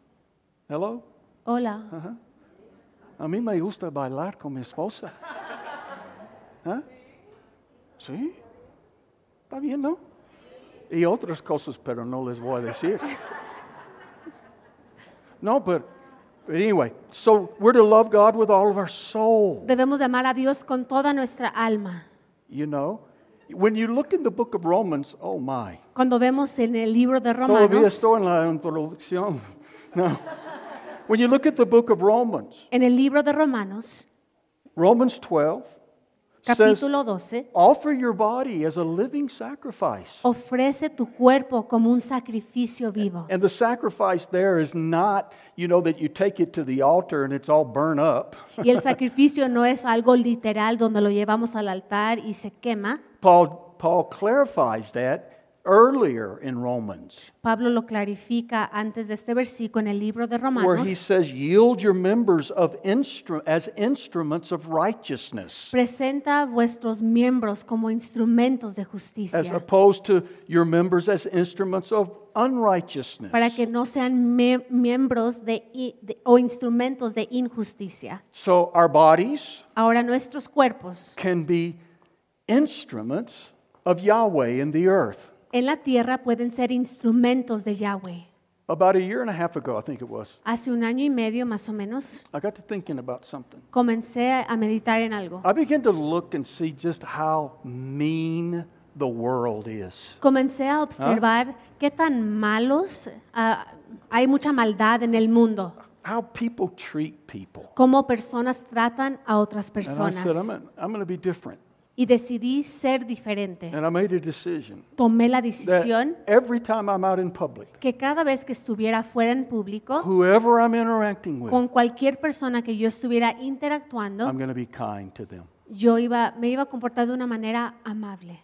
Hello? Hola. A mí me gusta bailar con mi esposa. ¿Ah? ¿Sí? Está bien, ¿no? Y otras cosas, pero no les voy a decir. No, but, but anyway, so we're to love God with all of our soul. Debemos de amar a Dios con toda nuestra alma. You know? When you look in the book of Romans, oh my. Cuando vemos en el libro de Todavía Romanos, estoy en la introducción. No. When you look at the book of Romans, en el libro de Romanos, Romans 12 says, capítulo 12, Offer your body as a living sacrifice. ofrece tu cuerpo como un sacrificio vivo. And the sacrifice there is not, you know, that you take it to the altar and it's all burnt up. Y el sacrificio no es algo literal donde lo llevamos al altar y se quema. Paul, Paul clarifies that earlier in Romans, Pablo lo clarifica antes de este versículo en el libro de Romanos. where he says, Yield your members of instru- as instruments of righteousness, Presenta vuestros miembros como instrumentos de justicia. as opposed to your members as instruments of unrighteousness. para que no sean mie- miembros de, de- o instrumentos de injusticia. So our bodies Ahora nuestros cuerpos can be instruments of Yahweh in the earth. En la tierra pueden ser instrumentos de Yahweh. About a year and a half ago, I think it was, Hace un año y medio más o menos I got to thinking about something. comencé a meditar en algo. I began to look and see just how mean the world is. Comencé a observar qué tan malos, ah, hay mucha maldad en el mundo, How people treat people. cómo personas tratan a otras And I personas. said, I'm, I'm going to be different. Y decidí ser diferente. And I made a decision Tomé la that decisión every time I'm out in public, que cada vez que estuviera fuera en público, whoever I'm interacting with, con cualquier persona que yo estuviera interactuando, I'm going to be kind to them. yo iba, me iba a comportar de una manera amable.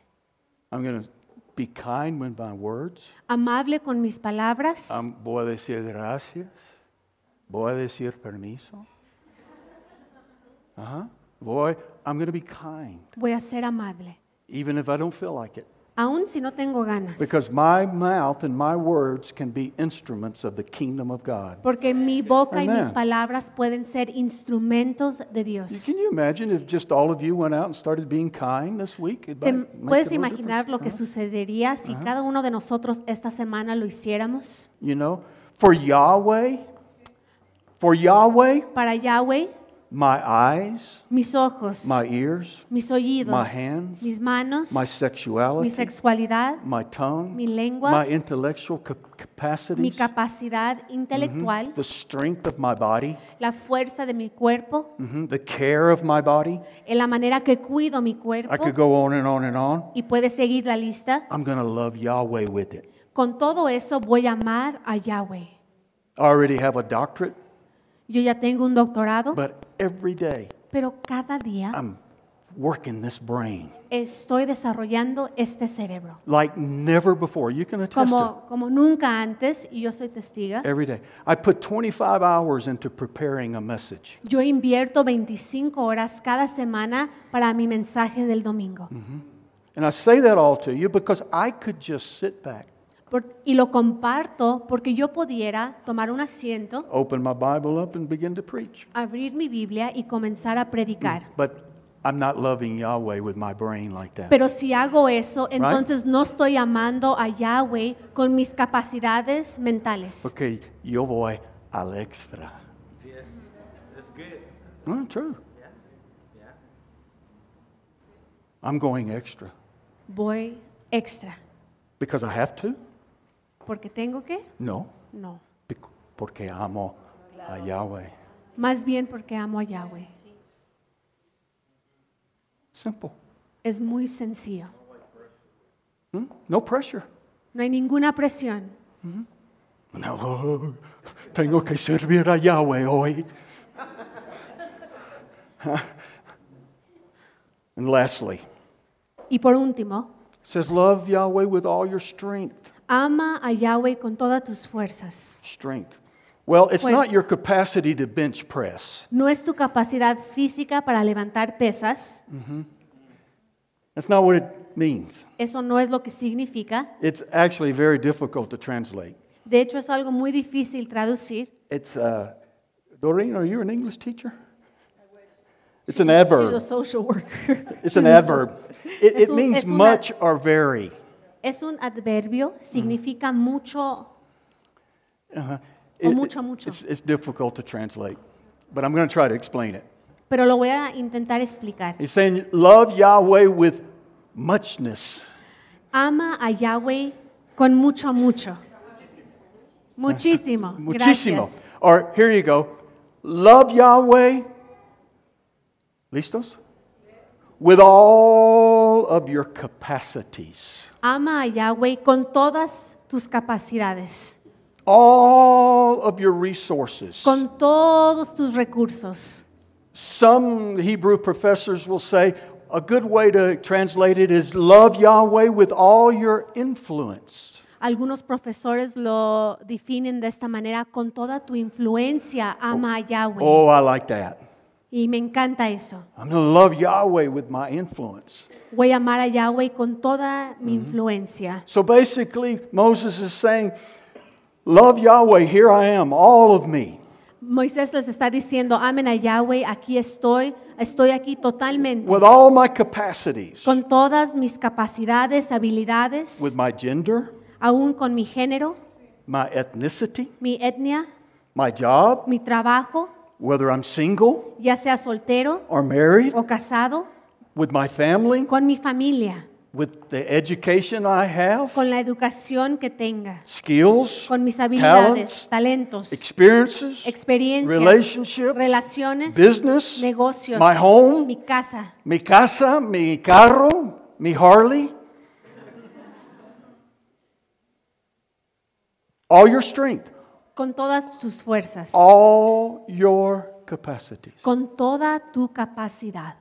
I'm going to be kind with my words. Amable con mis palabras. Um, voy a decir gracias. Voy a decir permiso. Uh-huh. Voy, I'm going to be kind, Voy a ser amable, even if I don't feel like it. aun si no tengo ganas. Because my mouth and my words can be instruments of the kingdom of God. Porque mi boca y mis palabras pueden ser instrumentos de Dios. Can you imagine if just all of you went out and started being kind this week? It ¿Te might make puedes a imaginar lo que difference, sucedería si uh-huh. cada uno de nosotros esta semana lo hiciéramos? You know, for Yahweh, for Yahweh, Para Yahweh, my eyes, mis ojos, my ears, mis oídos, my hands, mis manos, my mi sexuality, sexualidad, my tongue, mi lengua, my intellectual cap- mi capacities, capacidad intelectual, the strength of my body, la fuerza de mi cuerpo, mhm, the care of my body. en la manera que cuido mi I cuerpo, could go on and on and on. y puedes seguir la lista. I'm going to love Yahweh with it. Con todo eso voy a amar a Yahweh. I already have a doctorate, Yo ya tengo un doctorado, but every day pero cada día I'm working this brain estoy desarrollando este cerebro. like never before. You can attest it. Como, como nunca antes, y yo soy testiga, Every day. I put 25 hours into preparing a message. yo invierto 25 horas cada semana para mi mensaje del domingo. Mm-hmm. And I say that all to you because I could just sit back, Por- y lo comparto porque yo pudiera tomar un asiento, open my Bible up, and begin to preach. abrir mi Biblia y comenzar a predicar. But I'm not loving Yahweh with my brain like that. Pero si hago eso, entonces no estoy amando a Yahweh con mis capacidades mentales. Porque yo voy al extra. Yes, that's good. No, true. Yeah, yeah. I'm going extra Voy extra. because I have to? ¿Porque tengo que? No, No. porque amo a Yahweh. Más bien porque amo a Yahweh. Simple. Es muy sencillo. Hmm? No pressure. No hay ninguna presión. No, tengo que servir a Yahweh hoy. and lastly, Y por último, says, Love Yahweh with all your strength. Ama a Yahweh con todas tus fuerzas. Strength. Well, it's not your capacity to bench press. No es tu capacidad física para levantar pesas. That's not what it means. Eso no es lo que significa. It's actually very difficult to translate. De hecho, es algo muy difícil traducir. It's, uh, Doreen, are you an English teacher? It's an She's a- She's a adverb. social worker. It's an adverb. It, it means una- much or very. Es un adverbio, significa mucho Uh-huh. O It- mucho, mucho. It's, it's difficult to translate, but I'm going to try to explain it. Pero lo voy a intentar explicar. He's saying, Love Yahweh with muchness. Ama a Yahweh con mucho, mucho. Muchísimo. Muchísimo. Gracias. Or here you go. Love Yahweh. ¿Listos? With all of your capacities. Ama a Yahweh con todas tus capacidades, All of your resources. con todos tus recursos. Some Hebrew professors will say a good way to translate it is love Yahweh with all your influence. Algunos profesores lo definen de esta manera, con toda tu influencia, ama a oh, Yahweh. Oh, I like that. Y me encanta eso. I'm going to love Yahweh with my influence. Voy a amar a Yahweh con toda mi influencia. So basically, Moses is saying, Love Yahweh, here I am, all of me. Moisés les está diciendo, amen a Yahweh, aquí estoy, estoy aquí totalmente, with all my capacities, con todas mis capacidades, habilidades, with my gender, aún con mi género, my ethnicity, mi etnia, my job, mi trabajo, whether I'm single ya sea soltero or married, o casado, with my family, con mi familia, with the education I have, con la educación que tenga, skills, con mis habilidades, talents, talentos, experiences, experiencias, relationships, relaciones, business, negocios, my home, mi casa, mi casa, mi carro, mi Harley. All your strength, con todas sus fuerzas, all your capacities. con toda tu capacidad.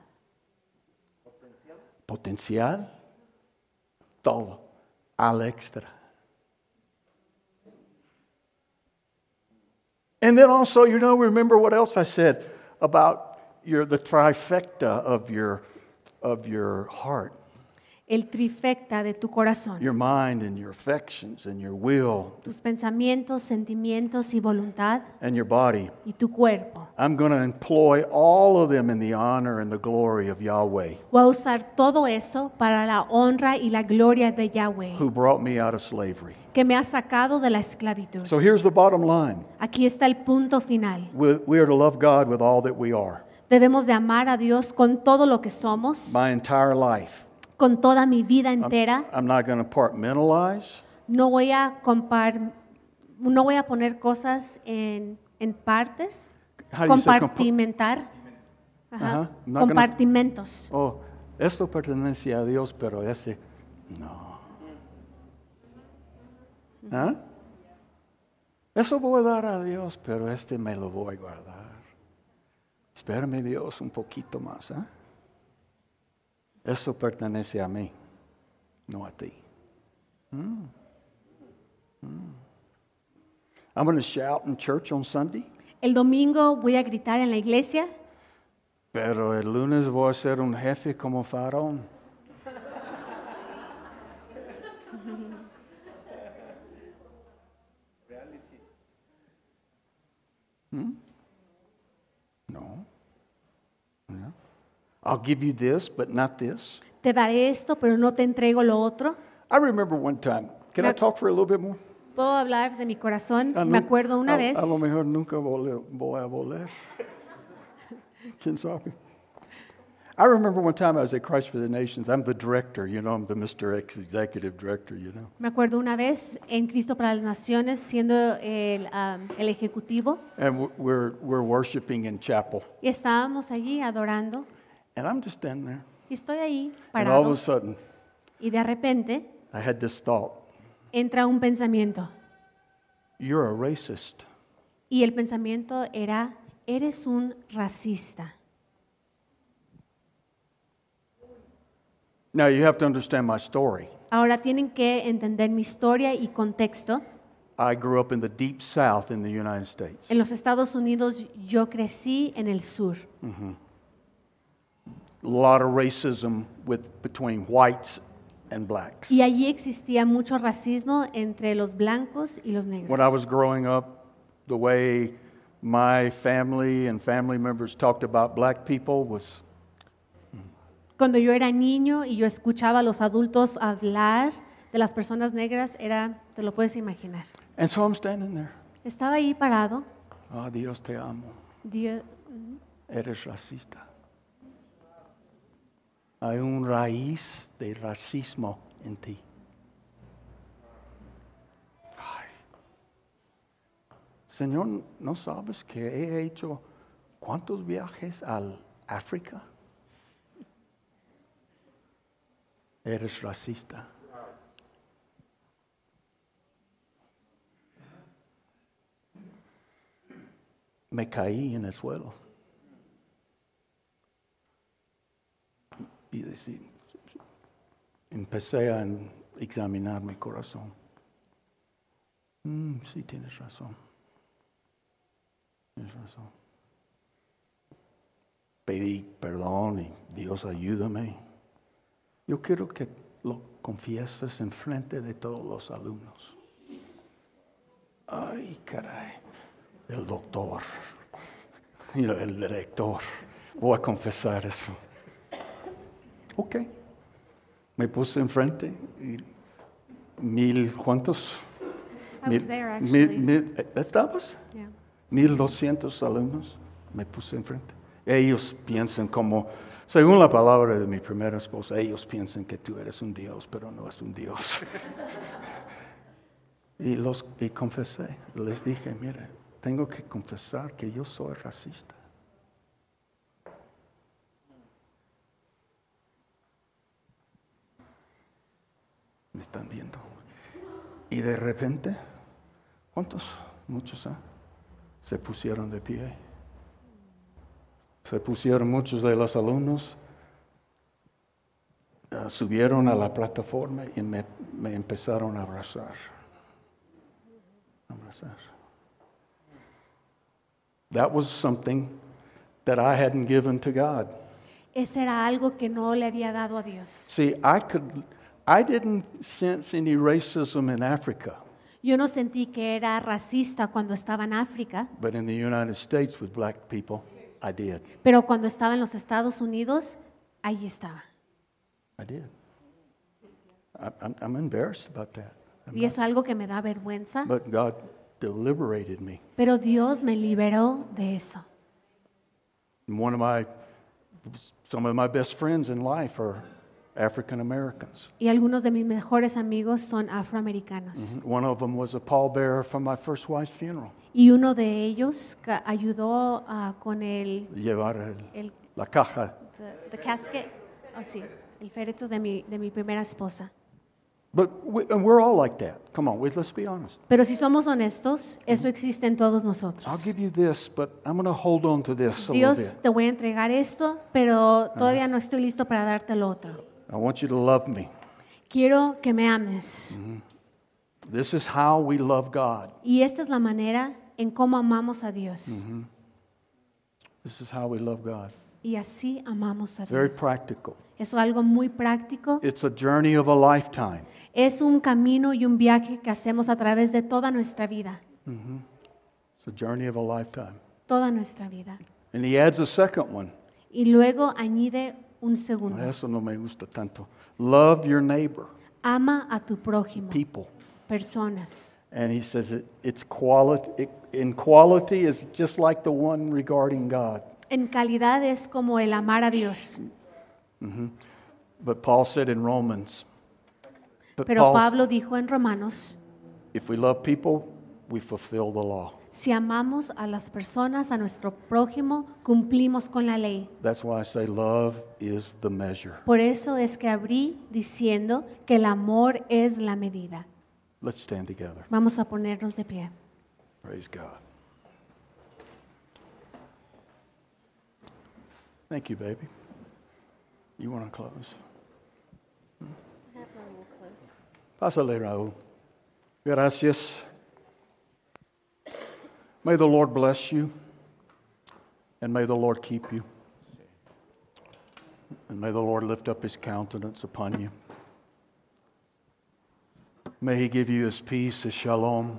Potencial, todo, al extra. And then also, you know, remember what else I said about your, the trifecta of your, of your heart, El trifecta de tu corazón, your mind and your affections and your will tus pensamientos, sentimientos y voluntad and your body. y tu cuerpo. I'm going to employ all of them in the honor and the glory of Yahweh, Voy a usar todo eso para la honra y la gloria de Yahweh, who brought me out of slavery. que me ha sacado de la esclavitud. So here's the bottom line Aquí está el punto final. we, we are to love God with all that we are, Debemos de amar a Dios con todo lo que somos, my entire life. Con toda mi vida entera. I'm not going to compartmentalize. No voy a compar, no voy a poner cosas en, en partes, How compartimentar, Ajá, compartimentos. Oh, esto pertenece a Dios, pero ese no. ¿Ah? Eso voy a dar a Dios, pero este me lo voy a guardar. Espérame Dios un poquito más. ¿ah? Eso pertenece a mí, no a ti. Mm. Mm. I'm going to shout in church on Sunday, El domingo voy a gritar en la iglesia, pero el lunes voy a ser un jefe como faraón. Hmm? No. No. I'll give you this, but not this. te daré esto, pero no te entrego lo otro. I remember one time. Can I talk for a little bit more? Puedo hablar de mi corazón. Ah, Me acuerdo una a, vez, A lo mejor nunca voy a volver. ¿Quién sabe? I remember one time I was at Christ for the Nations. I'm the director, you know, I'm the Mr. X executive director, you know. me acuerdo una vez en Cristo para las Naciones siendo el, um, el ejecutivo And we're, we're worshiping in chapel. y estábamos allí adorando And I'm just standing there. y estoy ahí And all of parado a sudden, y de repente I had this thought entra un pensamiento You're a racist. y el pensamiento era, eres un racista. Now, you have to understand my story. Ahora tienen que entender mi historia y contexto. I grew up in the deep south in the United States. En los Estados Unidos yo crecí en el sur. A lot of racism with, between whites and blacks. Y allí existía mucho racismo entre los blancos y los negros. When I was growing up, the way my family and family members talked about black people was Cuando yo era niño y yo escuchaba a los adultos hablar de las personas negras, era, te lo puedes imaginar. and so I'm standing there. Estaba ahí parado. Oh, Dios te amo. Dios, Eres racista. Hay un raíz de racismo en ti. Señor, ¿no sabes que he hecho cuántos viajes al África? Eres racista. Me caí en el suelo. Y decir, empecé a examinar mi corazón. Mm, sí, tienes razón. Tienes razón. Pedí perdón y Dios ayúdame. Yo quiero que lo confieses en frente de todos los alumnos. Ay, caray. El doctor. el director. Voy a confesar eso. Ok. Me puse enfrente y mil, ¿cuántos? I Mil- was there, mil- actually. mil- eh, ¿Estabas? yeah. Mil doscientos alumnos. Me puse enfrente. Ellos piensan como, según la palabra de mi primera esposa, ellos piensan que tú eres un Dios, pero no es un Dios. y los y confesé. Les dije, mire, tengo que confesar que yo soy racista. Me están viendo. Y de repente, ¿cuántos? Muchos, ¿ah? Se pusieron de pie. Se pusieron muchos de los alumnos, ah, subieron a la plataforma y me, me empezaron a abrazar. Abrazar. That was something that I hadn't given to God. Ese era algo que no le había dado a Dios. See, I could, I didn't sense any racism in Africa, Yo no sentí que era racista cuando estaba en África, but in the United States with black people, I did. pero cuando estaba en los Estados Unidos, ahí estaba. I did. I, I'm, I'm embarrassed about that. I'm Y es algo que me da vergüenza, But God deliberated me. pero Dios me liberó de eso. And one of my, some of my best friends in life are African Americans. Y algunos de mis mejores amigos son afroamericanos. One of them was a pallbearer from my first wife's funeral. Y uno de ellos ayudó ah, con el, Llevar el- el la caja. the, the casket, oh, sí, el féretro de mi, de mi primera esposa. But we, and we're all like that. Come on, we, let's be honest. Pero si somos honestos, eso existe en todos I'll nosotros. give you this, but I'm going to hold on to this a little Dios, bit. te voy a entregar esto, pero todavía no estoy listo para darte lo otro. I want you to love me. Quiero que me ames. This is how we love God. Y esta es la manera en cómo amamos a Dios. This is how we love God. Y así amamos a It's very Dios. practical. Es algo muy práctico. It's a journey of a lifetime. Es un camino y un viaje que hacemos a través de toda nuestra vida. It's a journey of a lifetime. Toda nuestra vida. And he adds a second one. Y luego añade un segundo. Eso no me gusta tanto. Love your neighbor, Ama a tu prójimo, people. personas. And he says it, it's quality. It, in quality is just like the one regarding God. En calidad es como el amar a Dios. Mm-hmm. But Paul said in Romans, Pero Paul, Pablo dijo en Romanos, if we love people, we fulfill the law. Si amamos a las personas, a nuestro prójimo, cumplimos con la ley. That's why I say love is the measure. Por eso es que abrí diciendo que el amor es la medida. Let's stand together. Vamos a ponernos de pie. Praise God. Thank you, baby. You want to close? Pásale, Raúl. Gracias. May the Lord bless you, and may the Lord keep you, and may the Lord lift up his countenance upon you. May he give you his peace, his shalom.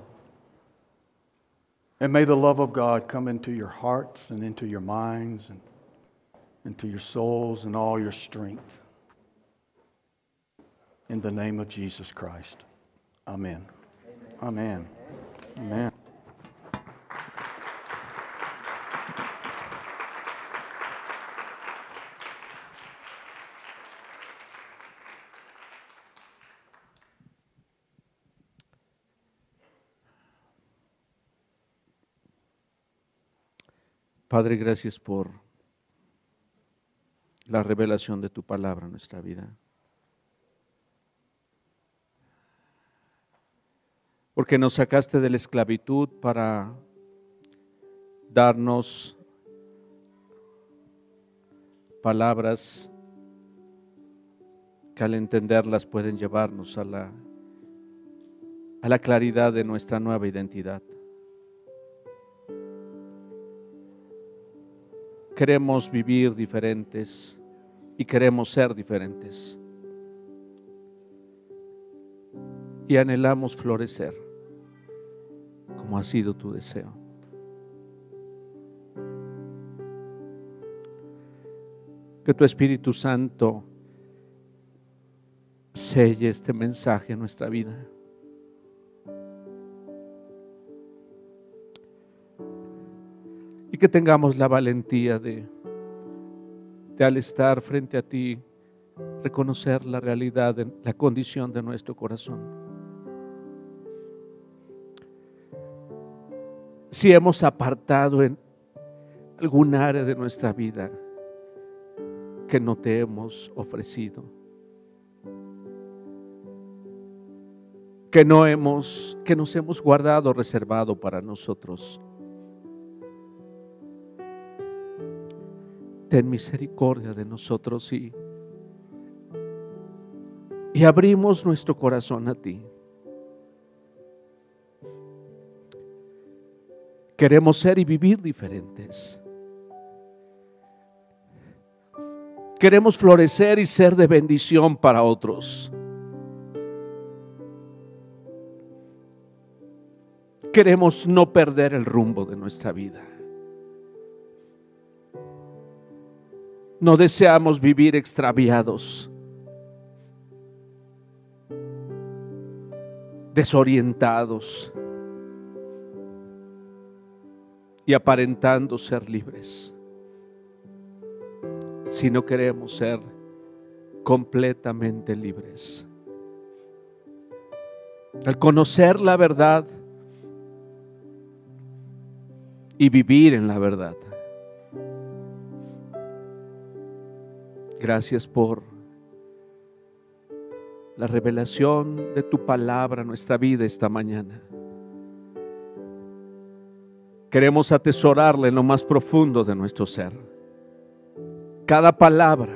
And may the love of God come into your hearts and into your minds and into your souls and all your strength. In the name of Jesus Christ. Amen. Amen. Amen. Padre, gracias por la revelación de tu palabra en nuestra vida. Porque nos sacaste de la esclavitud para darnos palabras que al entenderlas pueden llevarnos a la, a la claridad de nuestra nueva identidad. Queremos vivir diferentes y queremos ser diferentes. Y anhelamos florecer como ha sido tu deseo. Que tu Espíritu Santo selle este mensaje en nuestra vida. Y que tengamos la valentía de, de al estar frente a ti, reconocer la realidad, la condición de nuestro corazón. Si hemos apartado en algún área de nuestra vida que no te hemos ofrecido, que no hemos, que nos hemos guardado reservado para nosotros. Ten misericordia de nosotros y, y abrimos nuestro corazón a ti. Queremos ser y vivir diferentes. Queremos florecer y ser de bendición para otros. Queremos no perder el rumbo de nuestra vida. No deseamos vivir extraviados, desorientados y aparentando ser libres, sino queremos ser completamente libres. Al conocer la verdad y vivir en la verdad. Gracias por la revelación de tu palabra a nuestra vida esta mañana. Queremos atesorarla en lo más profundo de nuestro ser. Cada palabra.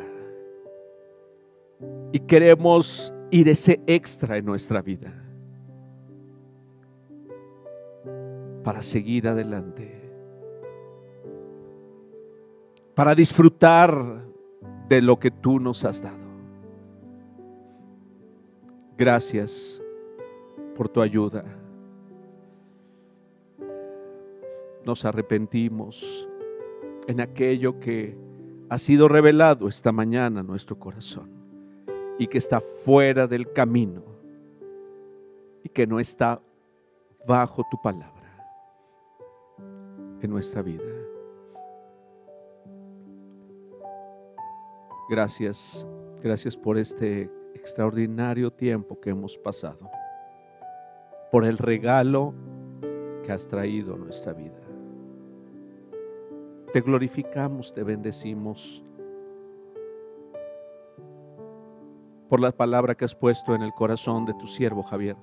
Y queremos ir ese extra en nuestra vida. Para seguir adelante. Para disfrutar de lo que tú nos has dado. Gracias por tu ayuda. Nos arrepentimos en aquello que ha sido revelado esta mañana en nuestro corazón y que está fuera del camino y que no está bajo tu palabra en nuestra vida. Gracias, gracias por este extraordinario tiempo que hemos pasado, por el regalo que has traído a nuestra vida. Te glorificamos, te bendecimos por la palabra que has puesto en el corazón de tu siervo Javier.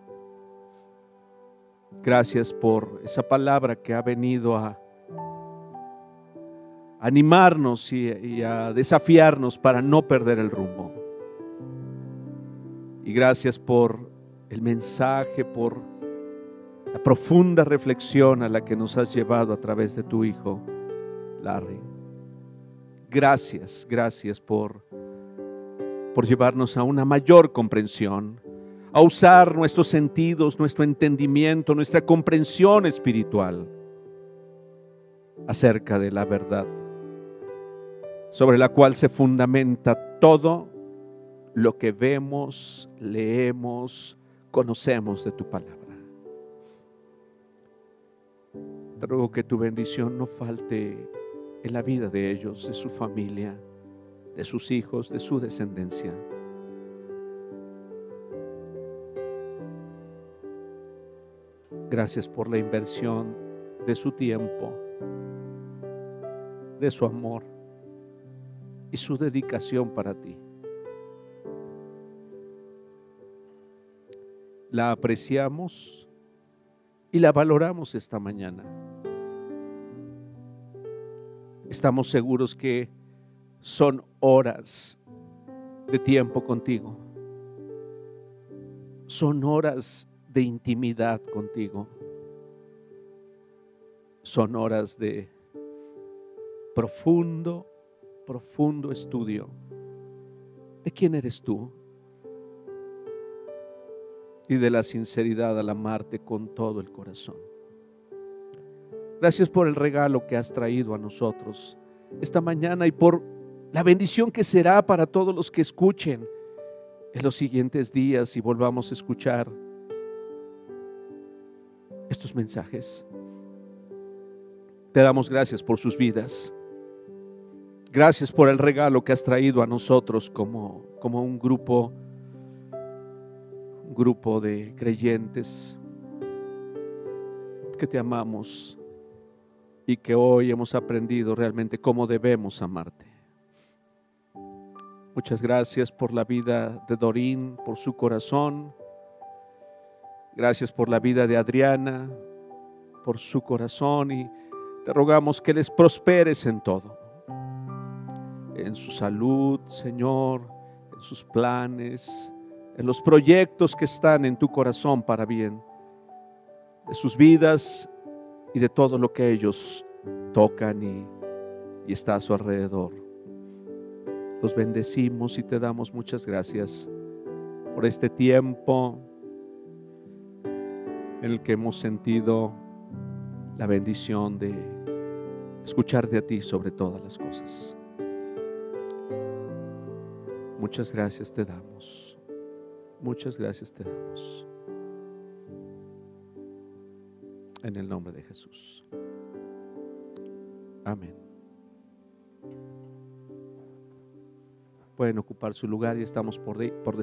Gracias por esa palabra que ha venido a animarnos y, a desafiarnos para no perder el rumbo. Y gracias por el mensaje, por la profunda reflexión a la que nos has llevado a través de tu Hijo, Larry. Gracias, gracias por, por llevarnos a una mayor comprensión, a usar nuestros sentidos, nuestro entendimiento, nuestra comprensión espiritual acerca de la verdad sobre la cual se fundamenta todo lo que vemos, leemos, conocemos de tu palabra. Te ruego que tu bendición no falte en la vida de ellos, de su familia, de sus hijos, de su descendencia. Gracias por la inversión de su tiempo, de su amor y su dedicación para ti. La apreciamos y la valoramos esta mañana. Estamos seguros que son horas de tiempo contigo. Son horas de intimidad contigo. Son horas de profundo profundo estudio de quién eres tú y de la sinceridad al amarte con todo el corazón. Gracias por el regalo que has traído a nosotros esta mañana y por la bendición que será para todos los que escuchen en los siguientes días y volvamos a escuchar estos mensajes. Te damos gracias por sus vidas. Gracias por el regalo que has traído a nosotros como, como un grupo, un grupo de creyentes que te amamos y que hoy hemos aprendido realmente cómo debemos amarte. Muchas gracias por la vida de Dorín, por su corazón. Gracias por la vida de Adriana, por su corazón y te rogamos que les prosperes en todo en su salud, Señor, en sus planes, en los proyectos que están en tu corazón para bien, de sus vidas y de todo lo que ellos tocan y, está a su alrededor. Los bendecimos y te damos muchas gracias por este tiempo en el que hemos sentido la bendición de escucharte a ti sobre todas las cosas. Muchas gracias te damos. Muchas gracias te damos. En el nombre de Jesús. Amén. Pueden ocupar su lugar y estamos por, por